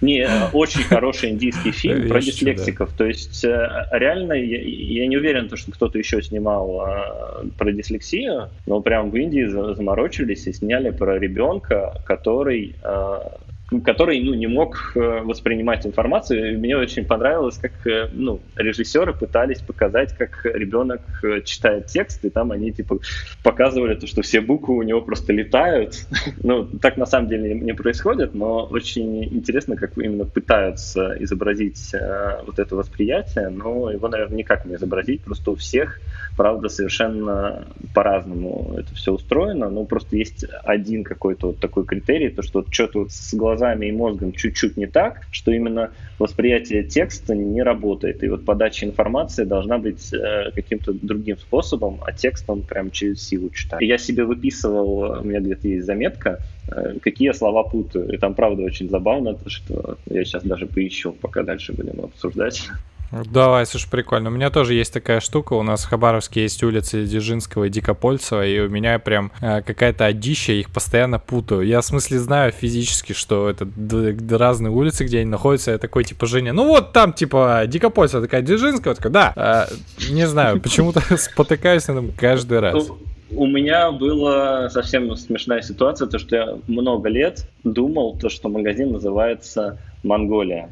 Не, очень хороший индийский фильм про дислексиков. То есть э, реально я не уверен, что кто-то еще снимал э, про дислексию, но прям в Индии заморочились и сняли про ребенка, который который ну, не мог э, воспринимать информацию. Мне очень понравилось, как э, ну, режиссеры пытались показать, как ребенок э, читает текст, и там они типа показывали то, что все буквы у него просто летают. ну, так на самом деле не происходит, но очень интересно, как именно пытаются изобразить вот это восприятие, но его, наверное, никак не изобразить, просто у всех, правда, совершенно по-разному это все устроено, ну, просто есть один какой-то вот такой критерий, то, что вот что-то вот с глазами и мозгом чуть-чуть не так, что именно восприятие текста не работает. И вот подача информации должна быть э, каким-то другим способом, а текст он прям через силу читает. Я себе выписывал, у меня где-то есть заметка, э, какие слова путаю. И там, правда, очень забавно, что я сейчас даже поищу, пока дальше будем обсуждать. Давай, слушай, прикольно. У меня тоже есть такая штука. У нас в Хабаровске есть улицы Дзержинского и Дикопольцева, и у меня прям э, какая-то одища, их постоянно путаю. Я в смысле знаю физически, что это разные улицы, где они находятся. Я такой, типа, Женя, ну вот там, типа, Дикопольцева, такая Дзержинского, такая, да. Э, не знаю, почему-то спотыкаюсь на этом каждый раз. Ну, у меня была совсем смешная ситуация, то что я много лет думал, то, что магазин называется Монголия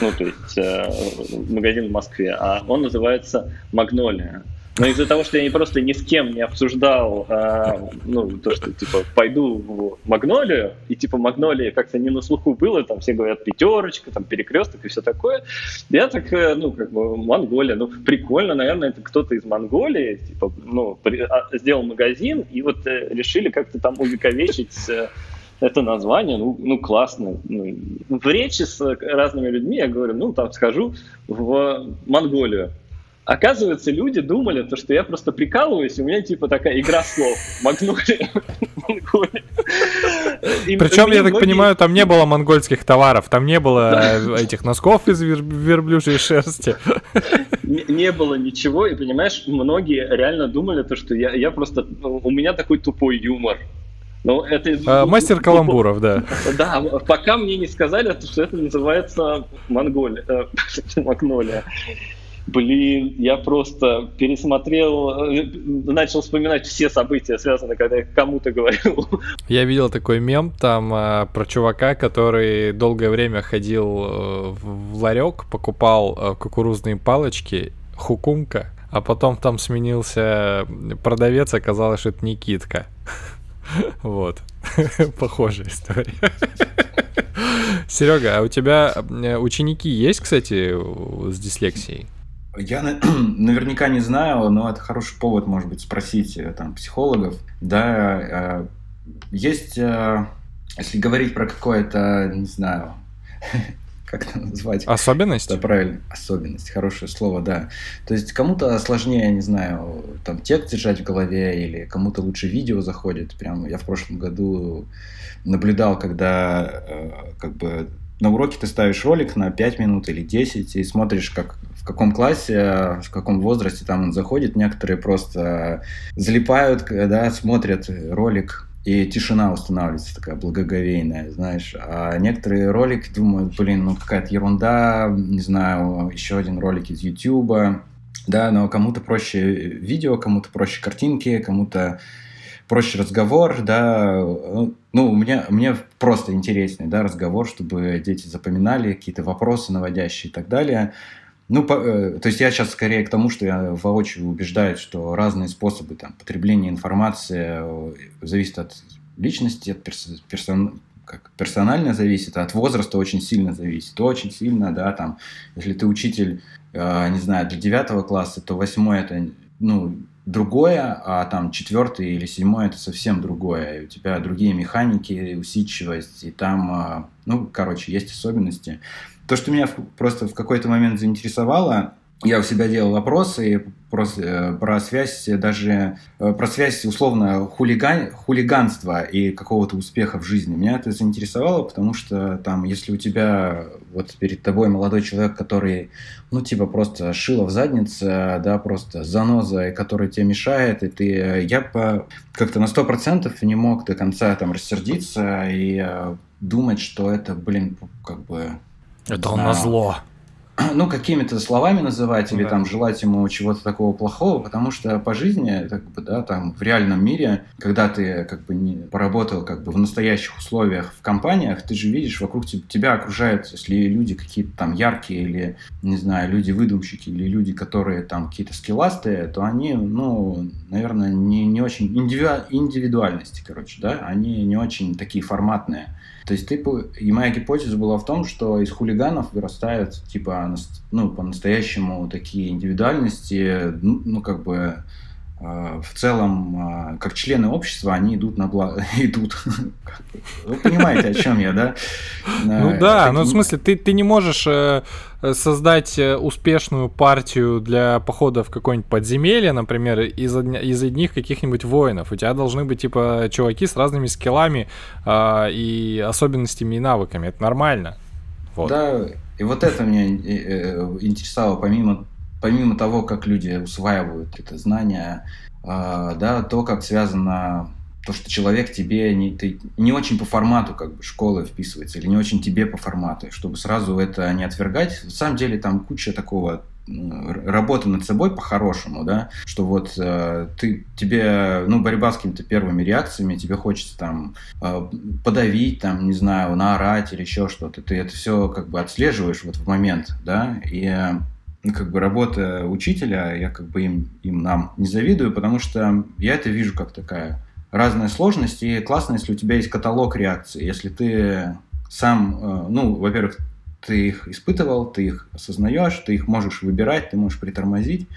ну, то есть э, магазин в Москве, а он называется «Магнолия». Но из-за того, что я не просто ни с кем не обсуждал, а, ну, то, что, типа, пойду в Магнолию, и, типа, Магнолия как-то не на слуху было, там все говорят пятерочка, там перекресток и все такое. Я так, э, ну, как бы, Монголия, ну, прикольно, наверное, это кто-то из Монголии, типа, ну, при, а, сделал магазин, и вот э, решили как-то там увековечить э, это название, ну, ну классно. Ну, в речи с разными людьми я говорю, ну, там схожу в Монголию. Оказывается, люди думали, то, что я просто прикалываюсь, у меня типа такая игра слов. Монголия. Причем, я так понимаю, там не было монгольских товаров, там не было этих носков из верблюжьей шерсти. Не, было ничего, и понимаешь, многие реально думали, то, что я, просто... У меня такой тупой юмор. Ну, это... А, мастер каламбуров, да. Да, пока мне не сказали, что это называется Монголия, э, Магнолия. Блин, я просто пересмотрел, э, начал вспоминать все события, связанные, когда я кому-то говорил. Я видел такой мем там э, про чувака, который долгое время ходил э, в ларек, покупал э, кукурузные палочки, хукумка, а потом там сменился продавец, оказалось, что это Никитка. Вот. Похожая история. Серега, а у тебя э, ученики есть, кстати, с дислексией? Я наверняка не знаю, но это хороший повод, может быть, спросить э, там психологов. Да, э, есть, если говорить про какое-то, не знаю, как это назвать? Особенность? Да, правильно, особенность, хорошее слово, да. То есть кому-то сложнее, не знаю, там текст держать в голове, или кому-то лучше видео заходит. Прям я в прошлом году наблюдал, когда э, как бы на уроке ты ставишь ролик на 5 минут или 10 и смотришь, как в каком классе, в каком возрасте там он заходит. Некоторые просто залипают, да, смотрят ролик и тишина устанавливается такая благоговейная, знаешь. А некоторые ролики думают, блин, ну какая-то ерунда, не знаю, еще один ролик из Ютуба, да, но кому-то проще видео, кому-то проще картинки, кому-то проще разговор, да, ну, мне, мне просто интересный, да, разговор, чтобы дети запоминали какие-то вопросы наводящие и так далее. Ну, по, э, то есть я сейчас скорее к тому, что я воочию убеждаюсь, что разные способы там, потребления информации э, зависят от личности, от перс, персон, как персонально зависит, от возраста очень сильно зависит. Очень сильно, да, там, если ты учитель, э, не знаю, для девятого класса, то восьмой это, ну, другое, а там четвертый или седьмой это совсем другое. У тебя другие механики, усидчивость, и там, э, ну, короче, есть особенности. То, что меня просто в какой-то момент заинтересовало, я у себя делал вопросы про, э, про связь, даже э, про связь условно хулиган, хулиганства и какого-то успеха в жизни. Меня это заинтересовало, потому что там, если у тебя вот перед тобой молодой человек, который, ну, типа просто шило в заднице, да, просто заноза, который тебе мешает, и ты, я по, как-то на сто процентов не мог до конца там рассердиться и э, думать, что это, блин, как бы это он на зло. Ну, какими-то словами называть или да. там желать ему чего-то такого плохого, потому что по жизни, как бы, да, там в реальном мире, когда ты как бы не поработал как бы в настоящих условиях в компаниях, ты же видишь вокруг тебя окружают, если люди какие-то там яркие или, не знаю, люди выдумщики или люди, которые там какие-то скилластые, то они, ну, наверное, не, не очень индивидуальности, короче, да, они не очень такие форматные. То есть, типа, и моя гипотеза была в том, что из хулиганов вырастают, типа, ну, по-настоящему такие индивидуальности, ну, ну как бы, в целом, как члены общества, они идут на благо, идут. Вы понимаете, о чем я, да? Ну да, ну в смысле, ты, ты не можешь э, создать э, успешную партию для похода в какое-нибудь подземелье, например, из, из одних каких-нибудь воинов. У тебя должны быть, типа, чуваки с разными скиллами э, и особенностями и навыками. Это нормально. Вот. Да, и вот это меня интересовало, помимо помимо того, как люди усваивают это знание, э, да, то, как связано то, что человек тебе не, ты не очень по формату как бы школы вписывается, или не очень тебе по формату, чтобы сразу это не отвергать. На самом деле там куча такого работы над собой по-хорошему, да, что вот э, ты тебе, ну, борьба с какими-то первыми реакциями, тебе хочется там э, подавить, там, не знаю, наорать или еще что-то, ты это все как бы отслеживаешь вот в момент, да, и ну, как бы работа учителя, я как бы им, им нам не завидую, потому что я это вижу как такая разная сложность, и классно, если у тебя есть каталог реакций, если ты сам, э, ну, во-первых, ты их испытывал, ты их осознаешь, ты их можешь выбирать, ты можешь притормозить.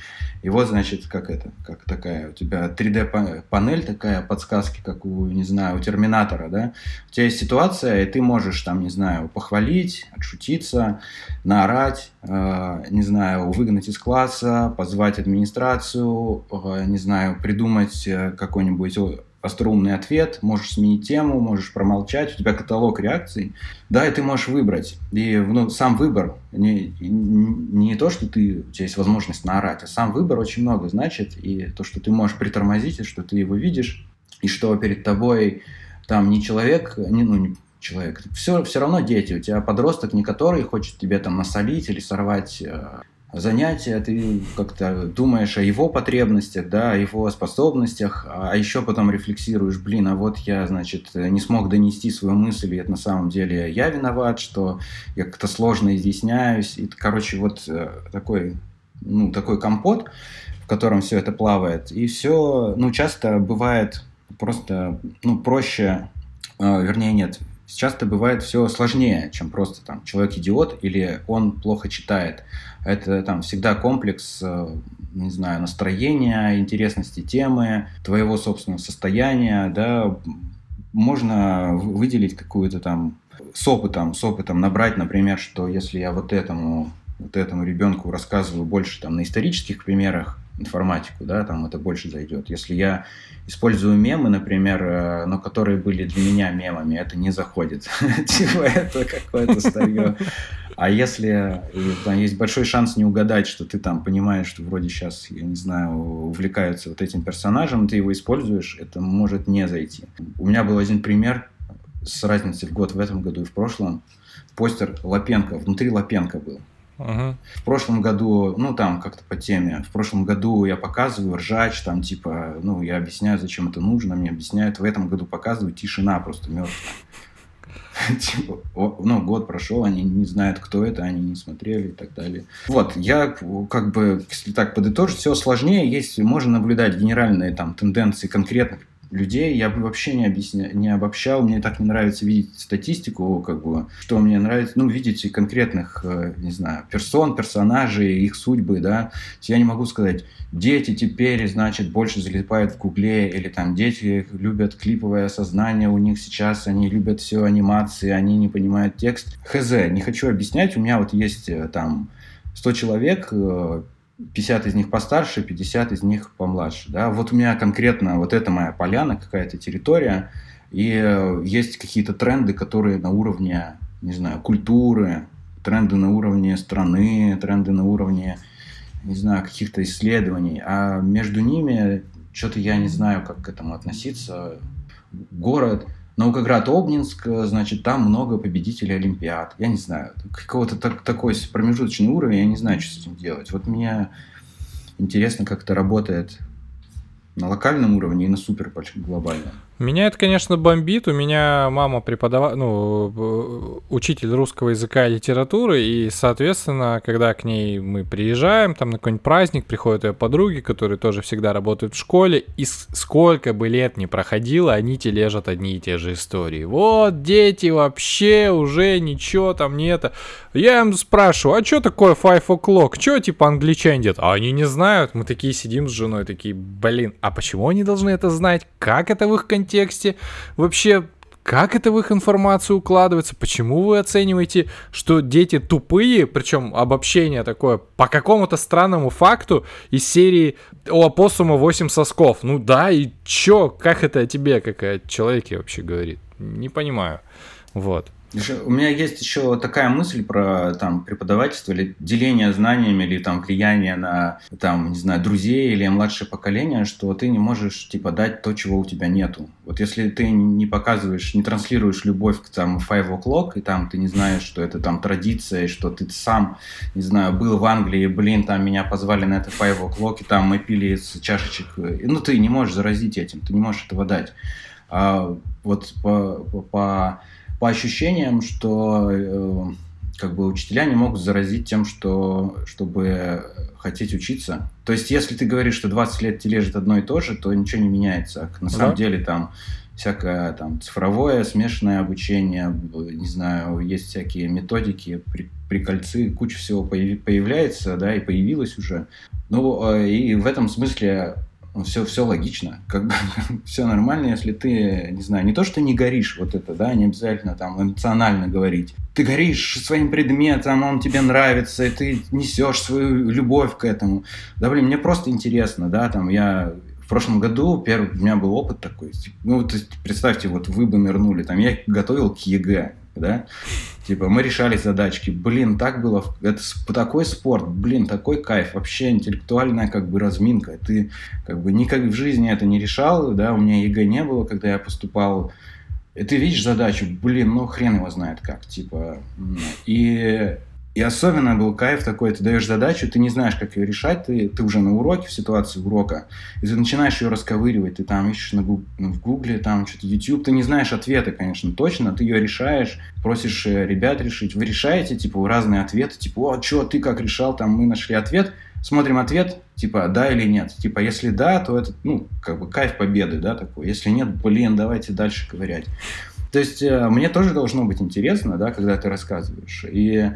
И вот, значит, как это, как такая у тебя 3D-панель такая, подсказки, как у, не знаю, у Терминатора, да? У тебя есть ситуация, и ты можешь там, не знаю, похвалить, отшутиться, наорать, э, не знаю, выгнать из класса, позвать администрацию, э, не знаю, придумать э, какой-нибудь остроумный ответ, можешь сменить тему, можешь промолчать, у тебя каталог реакций, да, и ты можешь выбрать. И ну, сам выбор, не, не то, что ты, у тебя есть возможность наорать, а сам выбор очень много значит, и то, что ты можешь притормозить, и что ты его видишь, и что перед тобой там не человек, не, ну, не человек, все, все равно дети, у тебя подросток, не который хочет тебе там насолить или сорвать э, занятия, ты как-то думаешь о его потребностях, да, о его способностях, а еще потом рефлексируешь, блин, а вот я, значит, не смог донести свою мысль, и это на самом деле я виноват, что я как-то сложно изъясняюсь, и, короче, вот э, такой, ну, такой компот, в котором все это плавает, и все, ну, часто бывает просто, ну, проще, э, вернее, нет, часто бывает все сложнее, чем просто там человек идиот или он плохо читает. Это там всегда комплекс, э, не знаю, настроения, интересности темы, твоего собственного состояния, да, можно выделить какую-то там с опытом, с опытом набрать, например, что если я вот этому вот этому ребенку рассказываю больше там на исторических примерах информатику, да, там это больше зайдет. Если я использую мемы, например, э, но которые были для меня мемами, это не заходит. Типа это какое-то старье. А если там есть большой шанс не угадать, что ты там понимаешь, что вроде сейчас, я не знаю, увлекаются вот этим персонажем, ты его используешь, это может не зайти. У меня был один пример с разницей в год в этом году и в прошлом. Постер Лапенко, внутри Лапенко был. Uh-huh. В прошлом году, ну там как-то по теме, в прошлом году я показываю ржач, там типа, ну я объясняю, зачем это нужно, мне объясняют, в этом году показываю тишина просто мертвая. Типа, ну, год прошел, они не знают, кто это, они не смотрели и так далее. Вот, я как бы, если так подытожить, все сложнее, есть, можно наблюдать генеральные там тенденции конкретных людей я бы вообще не, объясня... не обобщал. Мне так не нравится видеть статистику, как бы, что мне нравится, ну, видеть конкретных, э, не знаю, персон, персонажей, их судьбы, да. Я не могу сказать, дети теперь, значит, больше залипают в гугле, или там дети любят клиповое сознание, у них сейчас они любят все анимации, они не понимают текст. Хз, не хочу объяснять, у меня вот есть э, там 100 человек, э, 50 из них постарше, 50 из них помладше. Да? Вот у меня конкретно вот это моя поляна, какая-то территория, и э, есть какие-то тренды, которые на уровне, не знаю, культуры, тренды на уровне страны, тренды на уровне, не знаю, каких-то исследований, а между ними что-то я не знаю, как к этому относиться. Город, Наукоград Обнинск, значит, там много победителей Олимпиад. Я не знаю, какого-то так, такой промежуточный уровень, я не знаю, что с этим делать. Вот мне интересно, как это работает на локальном уровне и на супер глобальном. Меня это, конечно, бомбит. У меня мама преподава... ну, э, учитель русского языка и литературы, и, соответственно, когда к ней мы приезжаем, там на какой-нибудь праздник, приходят ее подруги, которые тоже всегда работают в школе, и сколько бы лет ни проходило, они тележат одни и те же истории. Вот, дети вообще уже ничего там нет. Я им спрашиваю, а что такое five o'clock? Что, типа, англичане делают? А они не знают. Мы такие сидим с женой, такие, блин, а почему они должны это знать? Как это в их контексте? Вообще, как это в их информацию укладывается? Почему вы оцениваете, что дети тупые, причем обобщение такое, по какому-то странному факту из серии у опоссума 8 сосков? Ну да, и чё? Как это о тебе, как о человеке вообще говорит? Не понимаю. Вот. У меня есть еще такая мысль про там преподавательство или деление знаниями или там влияние на там не знаю друзей или младшее поколение, что ты не можешь типа дать то, чего у тебя нету. Вот если ты не показываешь, не транслируешь любовь к там five o'clock и там ты не знаешь, что это там традиция, что ты сам не знаю был в Англии, блин, там меня позвали на это five o'clock и там мы пили из чашечек, ну ты не можешь заразить этим, ты не можешь этого дать. А вот по, по, по ощущениям, что э, как бы учителя не могут заразить тем, что, чтобы хотеть учиться. То есть, если ты говоришь, что 20 лет тебе лежит одно и то же, то ничего не меняется. На да. самом деле там всякое там цифровое, смешанное обучение, не знаю, есть всякие методики, при, прикольцы, куча всего появляется, да, и появилось уже. Ну, э, и в этом смысле ну, все логично, как бы все нормально, если ты, не знаю, не то, что не горишь, вот это, да, не обязательно там эмоционально говорить. Ты горишь своим предметом, он тебе нравится, и ты несешь свою любовь к этому. Да, блин, мне просто интересно, да, там я в прошлом году первый, у меня был опыт такой. Ну, вот представьте, вот вы бы нырнули, там я готовил к ЕГЭ, да, Типа, мы решали задачки. Блин, так было. Это такой спорт, блин, такой кайф. Вообще интеллектуальная как бы разминка. Ты как бы никак в жизни это не решал, да, у меня ЕГЭ не было, когда я поступал. И ты видишь задачу, блин, ну хрен его знает как, типа. И и особенно был кайф такой, ты даешь задачу, ты не знаешь, как ее решать, ты, ты уже на уроке, в ситуации урока, и ты начинаешь ее расковыривать, ты там ищешь на гуг, ну, в гугле, там что-то YouTube, ты не знаешь ответа, конечно, точно, ты ее решаешь, просишь э, ребят решить, вы решаете, типа, разные ответы, типа, о, что, ты как решал, там, мы нашли ответ, смотрим ответ, типа, да или нет, типа, если да, то это, ну, как бы кайф победы, да, такой, если нет, блин, давайте дальше ковырять. То есть, э, мне тоже должно быть интересно, да, когда ты рассказываешь, и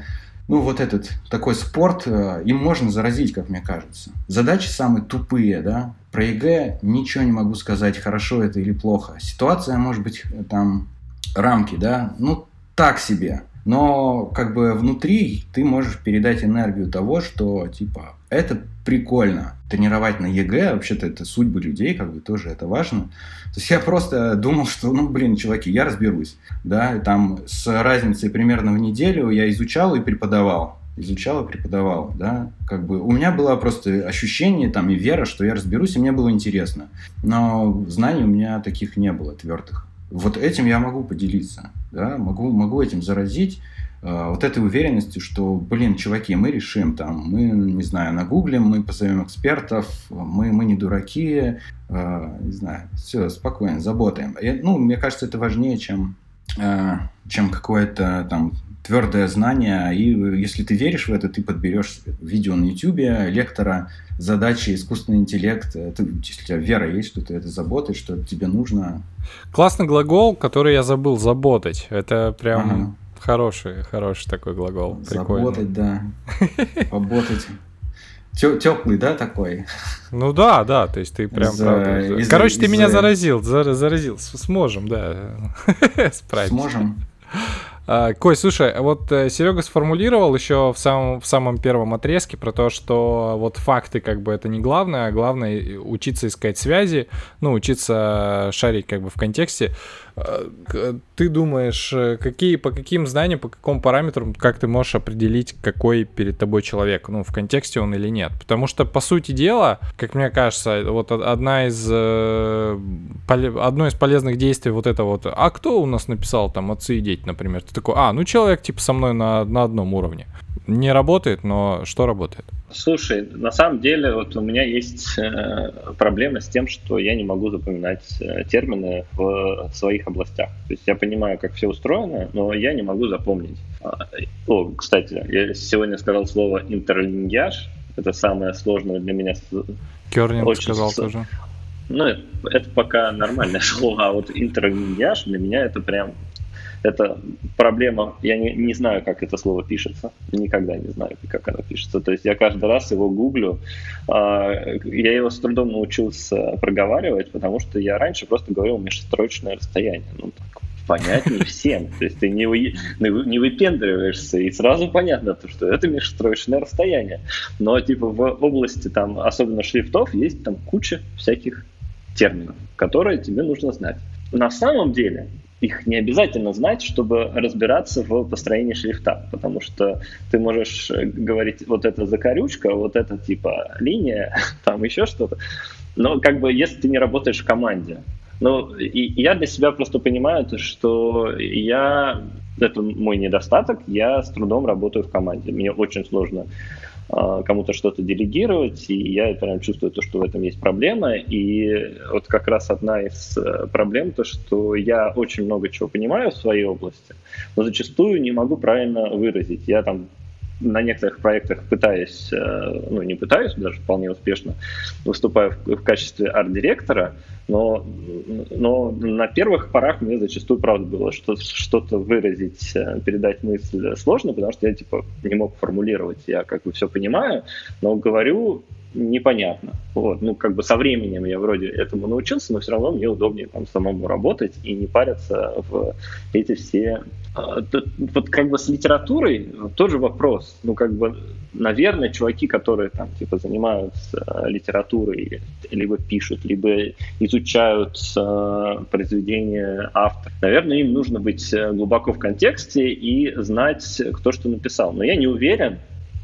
ну, вот этот такой спорт, э, им можно заразить, как мне кажется. Задачи самые тупые, да. Про ЕГЭ ничего не могу сказать, хорошо это или плохо. Ситуация, может быть, там рамки, да, ну, так себе. Но как бы внутри ты можешь передать энергию того, что типа это прикольно. Тренировать на ЕГЭ, вообще-то это судьбы людей, как бы тоже это важно. То есть я просто думал, что, ну, блин, чуваки, я разберусь. Да, там с разницей примерно в неделю я изучал и преподавал изучал и преподавал, да, как бы у меня было просто ощущение там и вера, что я разберусь, и мне было интересно, но знаний у меня таких не было твердых. Вот этим я могу поделиться, да, могу, могу этим заразить, Э, вот этой уверенности, что, блин, чуваки, мы решим там, мы, не знаю, нагуглим, мы позовем экспертов, мы, мы не дураки, э, не знаю, все, спокойно, заботаем. И, ну, мне кажется, это важнее, чем, э, чем какое-то там твердое знание, и если ты веришь в это, ты подберешь видео на YouTube, лектора, задачи, искусственный интеллект, это, если у тебя вера есть, что ты это заботаешь, что тебе нужно. Классный глагол, который я забыл, заботать. Это прям... Ага Хороший, хороший такой глагол. Заботать, да. Работать. Теплый, да, такой? Ну да, да, то есть ты прям из, правда. Из, Короче, из, ты меня заразил, заразил. Сможем, да. Сможем. А, Кой, слушай, вот э, Серега сформулировал еще в самом, в самом первом отрезке про то, что вот факты как бы это не главное, а главное учиться искать связи, ну, учиться шарить как бы в контексте. А, ты думаешь, э, какие, по каким знаниям, по какому параметру, как ты можешь определить, какой перед тобой человек, ну, в контексте он или нет? Потому что, по сути дела, как мне кажется, вот одна из, э, одно из полезных действий вот это вот, а кто у нас написал там «Отцы и дети», например? Ты такой, а, ну, человек типа со мной на, на одном уровне. Не работает, но что работает? Слушай, на самом деле вот у меня есть э, проблема с тем, что я не могу запоминать э, термины в своих областях. То есть я понимаю, как все устроено, но я не могу запомнить. А, о, кстати, я сегодня сказал слово интерлингяж. Это самое сложное для меня. Кернинг Очень сказал с... тоже. Ну, это, это пока нормальное слово, а вот интерлингяж для меня это прям это проблема, я не, не знаю, как это слово пишется, никогда не знаю, как оно пишется. То есть я каждый раз его гуглю, а, я его с трудом научился проговаривать, потому что я раньше просто говорил межстроечное расстояние. Ну, так, понятнее всем. То есть ты не, не выпендриваешься, и сразу понятно, что это межстроечное расстояние. Но типа в области там, особенно шрифтов, есть там куча всяких терминов, которые тебе нужно знать. На самом деле их не обязательно знать, чтобы разбираться в построении шрифта, потому что ты можешь э, говорить, вот это закорючка, вот это типа линия, там еще что-то. Но как бы если ты не работаешь в команде, ну, и я для себя просто понимаю, что я, это мой недостаток, я с трудом работаю в команде. Мне очень сложно кому-то что-то делегировать, и я прям чувствую то, что в этом есть проблема. И вот как раз одна из э, проблем то, что я очень много чего понимаю в своей области, но зачастую не могу правильно выразить. Я там на некоторых проектах пытаюсь, э, ну не пытаюсь, даже вполне успешно выступаю в, в качестве арт-директора, но, но на первых порах мне зачастую, правда, было что, что-то выразить, э, передать мысль сложно, потому что я типа не мог формулировать. Я как бы все понимаю, но говорю непонятно. Вот. Ну, как бы со временем я вроде этому научился, но все равно мне удобнее там самому работать и не париться в эти все... А, вот как бы с литературой тоже вопрос. Ну, как бы, наверное, чуваки, которые там, типа, занимаются литературой, либо пишут, либо изучают а, произведения автора, наверное, им нужно быть глубоко в контексте и знать, кто что написал. Но я не уверен,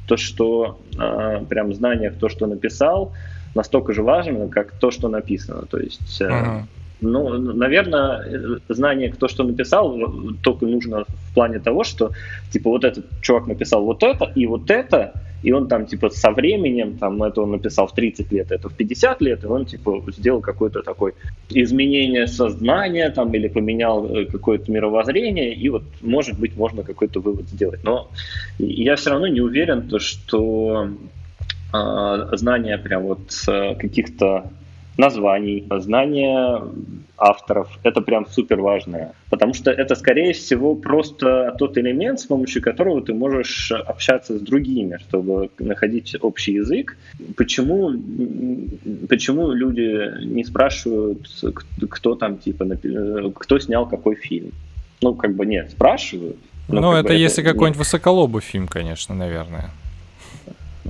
то, что э, прям знание, кто что написал, настолько же важно, как то, что написано. То есть, э, uh-huh. ну, наверное, знание, кто что написал, только нужно в плане того, что, типа, вот этот чувак написал вот это и вот это, и он там, типа, со временем, там, это он написал в 30 лет, это в 50 лет, и он, типа, сделал какое-то такое изменение сознания, там, или поменял э, какое-то мировоззрение, и вот, может быть, можно какой-то вывод сделать. Но я все равно не уверен, то, что э, знание прям вот э, каких-то названий, знание авторов. Это прям супер важное. Потому что это, скорее всего, просто тот элемент, с помощью которого ты можешь общаться с другими, чтобы находить общий язык. Почему, почему люди не спрашивают, кто там, типа, кто снял какой фильм? Ну, как бы нет, спрашивают. Ну, это если какой-нибудь высоколобый фильм, конечно, наверное.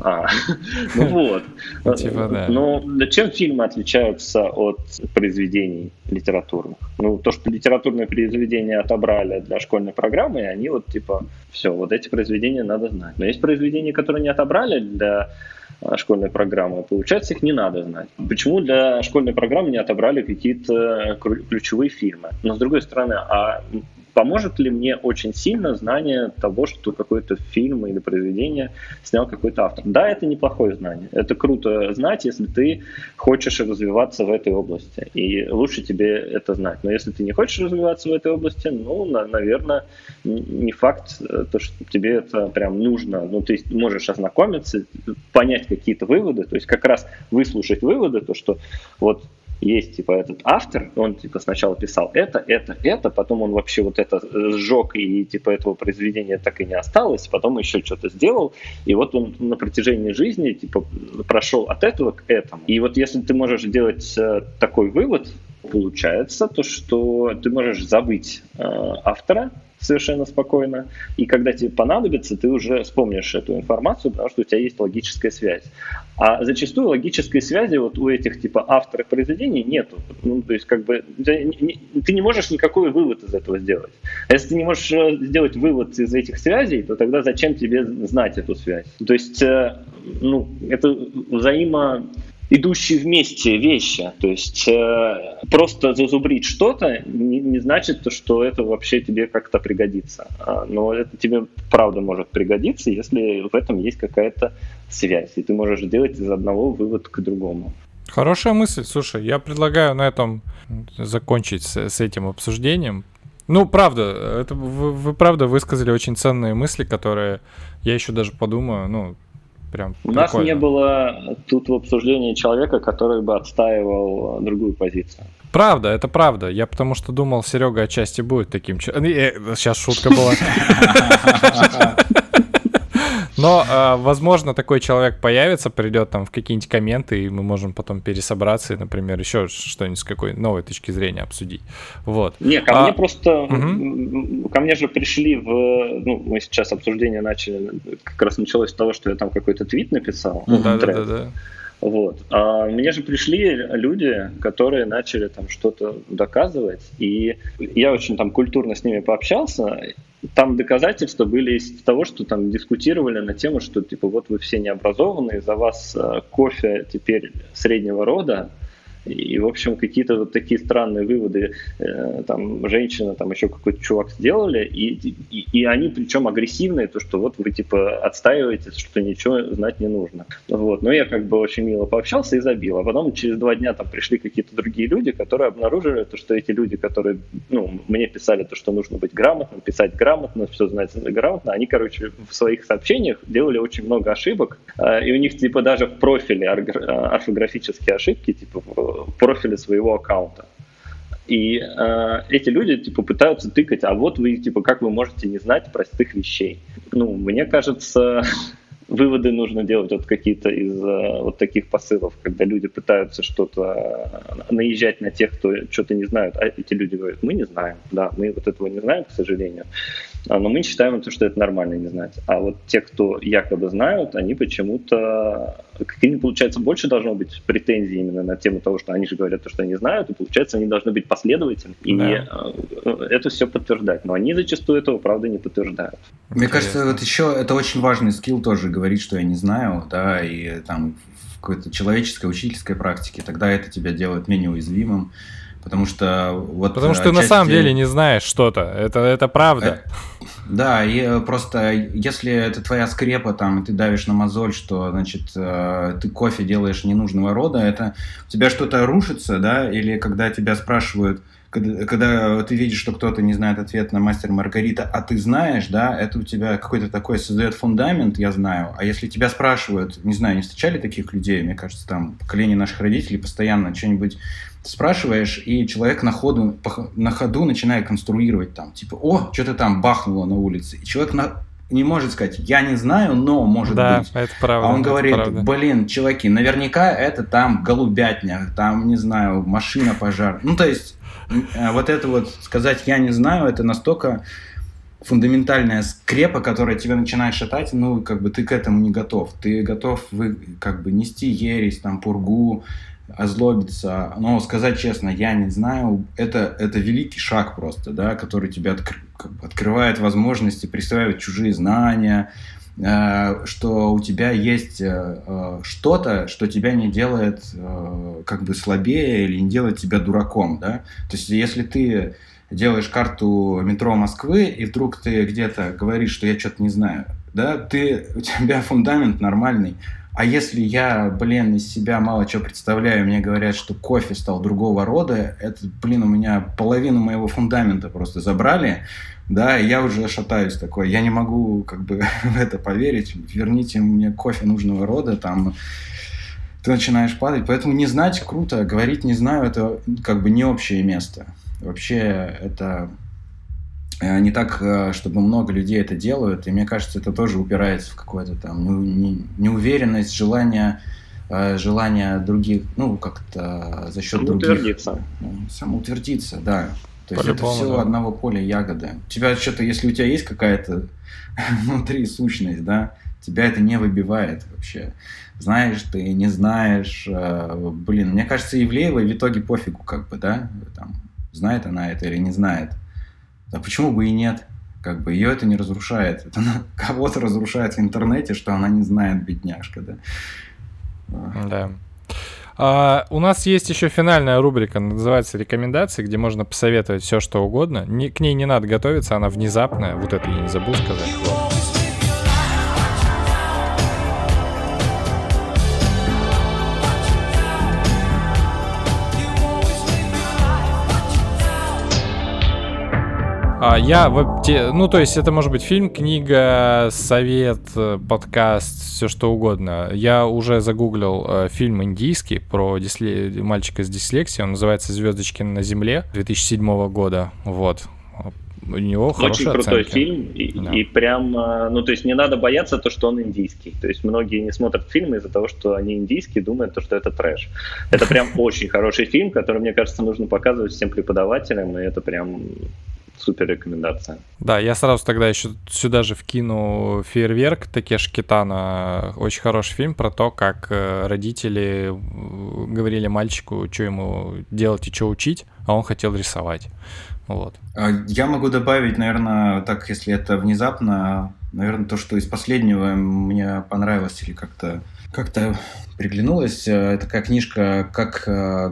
А, ну вот. Ну, типа, да. Но чем фильмы отличаются от произведений литературных? Ну, то, что литературные произведения отобрали для школьной программы, и они вот типа, все, вот эти произведения надо знать. Но есть произведения, которые не отобрали для а, школьной программы, получается, их не надо знать. Почему для школьной программы не отобрали какие-то ключевые фильмы? Но с другой стороны, а Поможет ли мне очень сильно знание того, что какой-то фильм или произведение снял какой-то автор? Да, это неплохое знание. Это круто знать, если ты хочешь развиваться в этой области. И лучше тебе это знать. Но если ты не хочешь развиваться в этой области, ну, на, наверное, не факт, э, то, что тебе это прям нужно. Ну, ты можешь ознакомиться, понять какие-то выводы, то есть как раз выслушать выводы, то, что вот есть типа этот автор, он типа сначала писал это, это, это, потом он вообще вот это сжег и типа этого произведения так и не осталось, потом еще что-то сделал, и вот он на протяжении жизни типа прошел от этого к этому. И вот если ты можешь делать э, такой вывод, получается то, что ты можешь забыть э, автора, совершенно спокойно. И когда тебе понадобится, ты уже вспомнишь эту информацию, потому что у тебя есть логическая связь. А зачастую логической связи вот у этих типа авторов произведений нету. Ну, то есть как бы ты не можешь никакой вывод из этого сделать. А если ты не можешь э, сделать вывод из этих связей, то тогда зачем тебе знать эту связь? То есть э, ну, это взаимо идущие вместе вещи. То есть э, просто зазубрить что-то не, не значит, что это вообще тебе как-то пригодится. А, но это тебе правда может пригодиться, если в этом есть какая-то связь, и ты можешь сделать из одного вывод к другому. Хорошая мысль. Слушай, я предлагаю на этом закончить с, с этим обсуждением. Ну, правда, это вы, вы правда высказали очень ценные мысли, которые я еще даже подумаю, ну, прям У нас не было тут в обсуждении человека, который бы отстаивал другую позицию. Правда, это правда. Я потому что думал, Серега отчасти будет таким... Сейчас шутка была. Но, э, возможно, такой человек появится, придет там в какие-нибудь комменты, и мы можем потом пересобраться и, например, еще что-нибудь с какой новой точки зрения обсудить. Вот. Не, ко а... мне просто... Угу. Ко мне же пришли в... Ну, мы сейчас обсуждение начали, как раз началось с того, что я там какой-то твит написал. Да-да-да. Вот. А мне же пришли люди, которые начали там что-то доказывать, и я очень там культурно с ними пообщался, там доказательства были из того, что там дискутировали на тему, что типа вот вы все необразованные, за вас э, кофе теперь среднего рода, и, в общем, какие-то вот такие странные выводы э, там женщина, там еще какой-то чувак сделали, и, и, и они причем агрессивные, то, что вот вы типа отстаиваете, что ничего знать не нужно. Вот. Но я как бы очень мило пообщался и забил. А потом через два дня там пришли какие-то другие люди, которые обнаружили то, что эти люди, которые ну, мне писали то, что нужно быть грамотным, писать грамотно, все знать грамотно, они, короче, в своих сообщениях делали очень много ошибок, э, и у них типа даже в профиле орфографические ошибки, типа профиле своего аккаунта. И э, эти люди типа пытаются тыкать, а вот вы типа как вы можете не знать простых вещей. Ну, мне кажется, выводы нужно делать вот какие-то из э, вот таких посылов, когда люди пытаются что-то э, наезжать на тех, кто что-то не знают, а эти люди говорят, мы не знаем, да, мы вот этого не знаем, к сожалению. А, но мы считаем, что это нормально не знать. А вот те, кто якобы знают, они почему-то... К ним, получается, больше должно быть претензий именно на тему того, что они же говорят, что они знают, и, получается, они должны быть последовательны и да. Э, это все подтверждать. Но они зачастую этого, правда, не подтверждают. Мне Интересно. кажется, вот еще это очень важный скилл тоже говорить, что я не знаю, да, и там в какой-то человеческой, учительской практике, тогда это тебя делает менее уязвимым. Потому что вот... Потому что ты на самом деле не знаешь что-то. Это, это правда. Э, да, и э, просто если это твоя скрепа, там, и ты давишь на мозоль, что, значит, э, ты кофе делаешь ненужного рода, это у тебя что-то рушится, да, или когда тебя спрашивают, когда, когда ты видишь, что кто-то не знает ответ на мастер Маргарита, а ты знаешь, да, это у тебя какой-то такой создает фундамент, я знаю. А если тебя спрашивают, не знаю, не встречали таких людей, мне кажется, там поколение наших родителей постоянно что-нибудь спрашиваешь, и человек на ходу, на ходу начинает конструировать там, типа, о, что-то там бахнуло на улице. И человек на, не может сказать, я не знаю, но может да, быть. это правда. А он говорит, правда. блин, чуваки, наверняка это там голубятня, там, не знаю, машина пожар. Ну, то есть, э, вот это вот сказать я не знаю, это настолько фундаментальная скрепа, которая тебя начинает шатать, ну, как бы ты к этому не готов. Ты готов, вы, как бы, нести ересь, там, пургу, озлобиться. Но сказать честно, я не знаю, это, это великий шаг просто, да, который тебе откр как бы открывает возможности присваивать чужие знания, э, что у тебя есть э, э, что-то, что тебя не делает э, как бы слабее или не делает тебя дураком, да. То есть если ты делаешь карту метро Москвы, и вдруг ты где-то говоришь, что я что-то не знаю, да, ты, у тебя фундамент нормальный, а если я, блин, из себя мало чего представляю, мне говорят, что кофе стал другого рода, это, блин, у меня половину моего фундамента просто забрали, да, и я уже шатаюсь такой, я не могу как бы в это поверить, верните мне кофе нужного рода, там, ты начинаешь падать, поэтому не знать круто, говорить не знаю, это как бы не общее место. Вообще это не так, э, чтобы много людей это делают, и мне кажется, это тоже упирается в какую-то там неуверенность, желание, э, желание других, ну, как-то за счет других. Самоутвердиться, да. То есть это все да. одного поля ягоды. У тебя что-то, если у тебя есть какая-то внутри сущность, да, тебя это не выбивает вообще. Знаешь ты, не знаешь. Блин, мне кажется, Евлеевой в итоге пофигу, как бы, да, там, знает она это или не знает. А почему бы и нет? Как бы ее это не разрушает. Это кого-то разрушает в интернете, что она не знает, бедняжка, да. Да. А, у нас есть еще финальная рубрика, называется «Рекомендации», где можно посоветовать все, что угодно. Не, к ней не надо готовиться, она внезапная. Вот это я не забыл сказать. А, я, ну, то есть это может быть фильм, книга, совет, э, подкаст, все что угодно. Я уже загуглил э, фильм индийский про дисле... мальчика с дислексией, он называется «Звездочки на земле» 2007 года, вот. У него Очень крутой оценки. фильм, и, да. и прям, э, ну, то есть не надо бояться то, что он индийский. То есть многие не смотрят фильмы из-за того, что они индийские, думают, то, что это трэш. Это прям очень хороший фильм, который, мне кажется, нужно показывать всем преподавателям, и это прям супер рекомендация. Да, я сразу тогда еще сюда же вкину «Фейерверк» Такеш Китана. Очень хороший фильм про то, как э, родители э, говорили мальчику, что ему делать и что учить, а он хотел рисовать. Вот. А я могу добавить, наверное, так, если это внезапно, наверное, то, что из последнего мне понравилось или как-то как-то приглянулось. Э, такая книжка «Как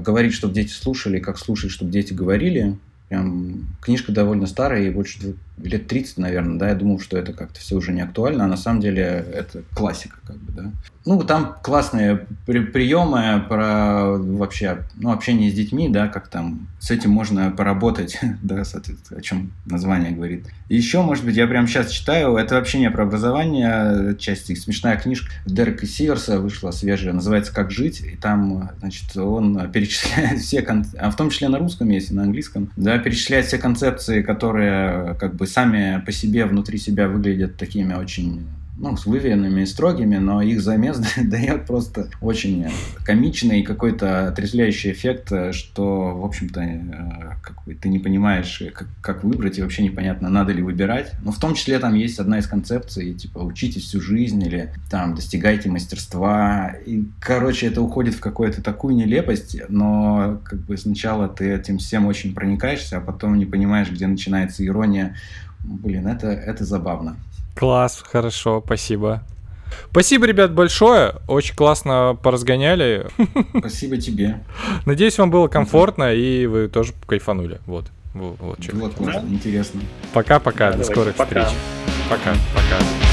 говорить, чтобы дети слушали, как слушать, чтобы дети говорили». Прям книжка довольно старая, ей больше лет 30, наверное, да, я думал, что это как-то все уже не актуально, а на самом деле это классика, как бы, да. Ну, там классные при приемы про вообще, ну, общение с детьми, да, как там с этим можно поработать, да, соответственно, о чем название говорит. Еще, может быть, я прямо сейчас читаю, это вообще не про образование, часть смешная книжка Дерека Сиверса вышла свежая, называется «Как жить», и там, значит, он перечисляет все, кон... а в том числе на русском есть и на английском, да, перечисляет все концепции, которые как бы сами по себе внутри себя выглядят такими очень ну, с выверенными и строгими, но их замес дает просто очень комичный какой-то отрезвляющий эффект, что, в общем-то, э, ты не понимаешь, как, как выбрать, и вообще непонятно, надо ли выбирать. Но в том числе там есть одна из концепций, типа, учитесь всю жизнь или там достигайте мастерства. И, короче, это уходит в какую-то такую нелепость, но как бы сначала ты этим всем очень проникаешься, а потом не понимаешь, где начинается ирония. Блин, это, это забавно. Класс, хорошо, спасибо. Спасибо, ребят, большое. Очень классно поразгоняли. Спасибо тебе. Надеюсь, вам было комфортно и вы тоже кайфанули. Вот. Вот, вот, было классно, интересно. Пока-пока, да, до скорых пока. встреч. Пока, пока.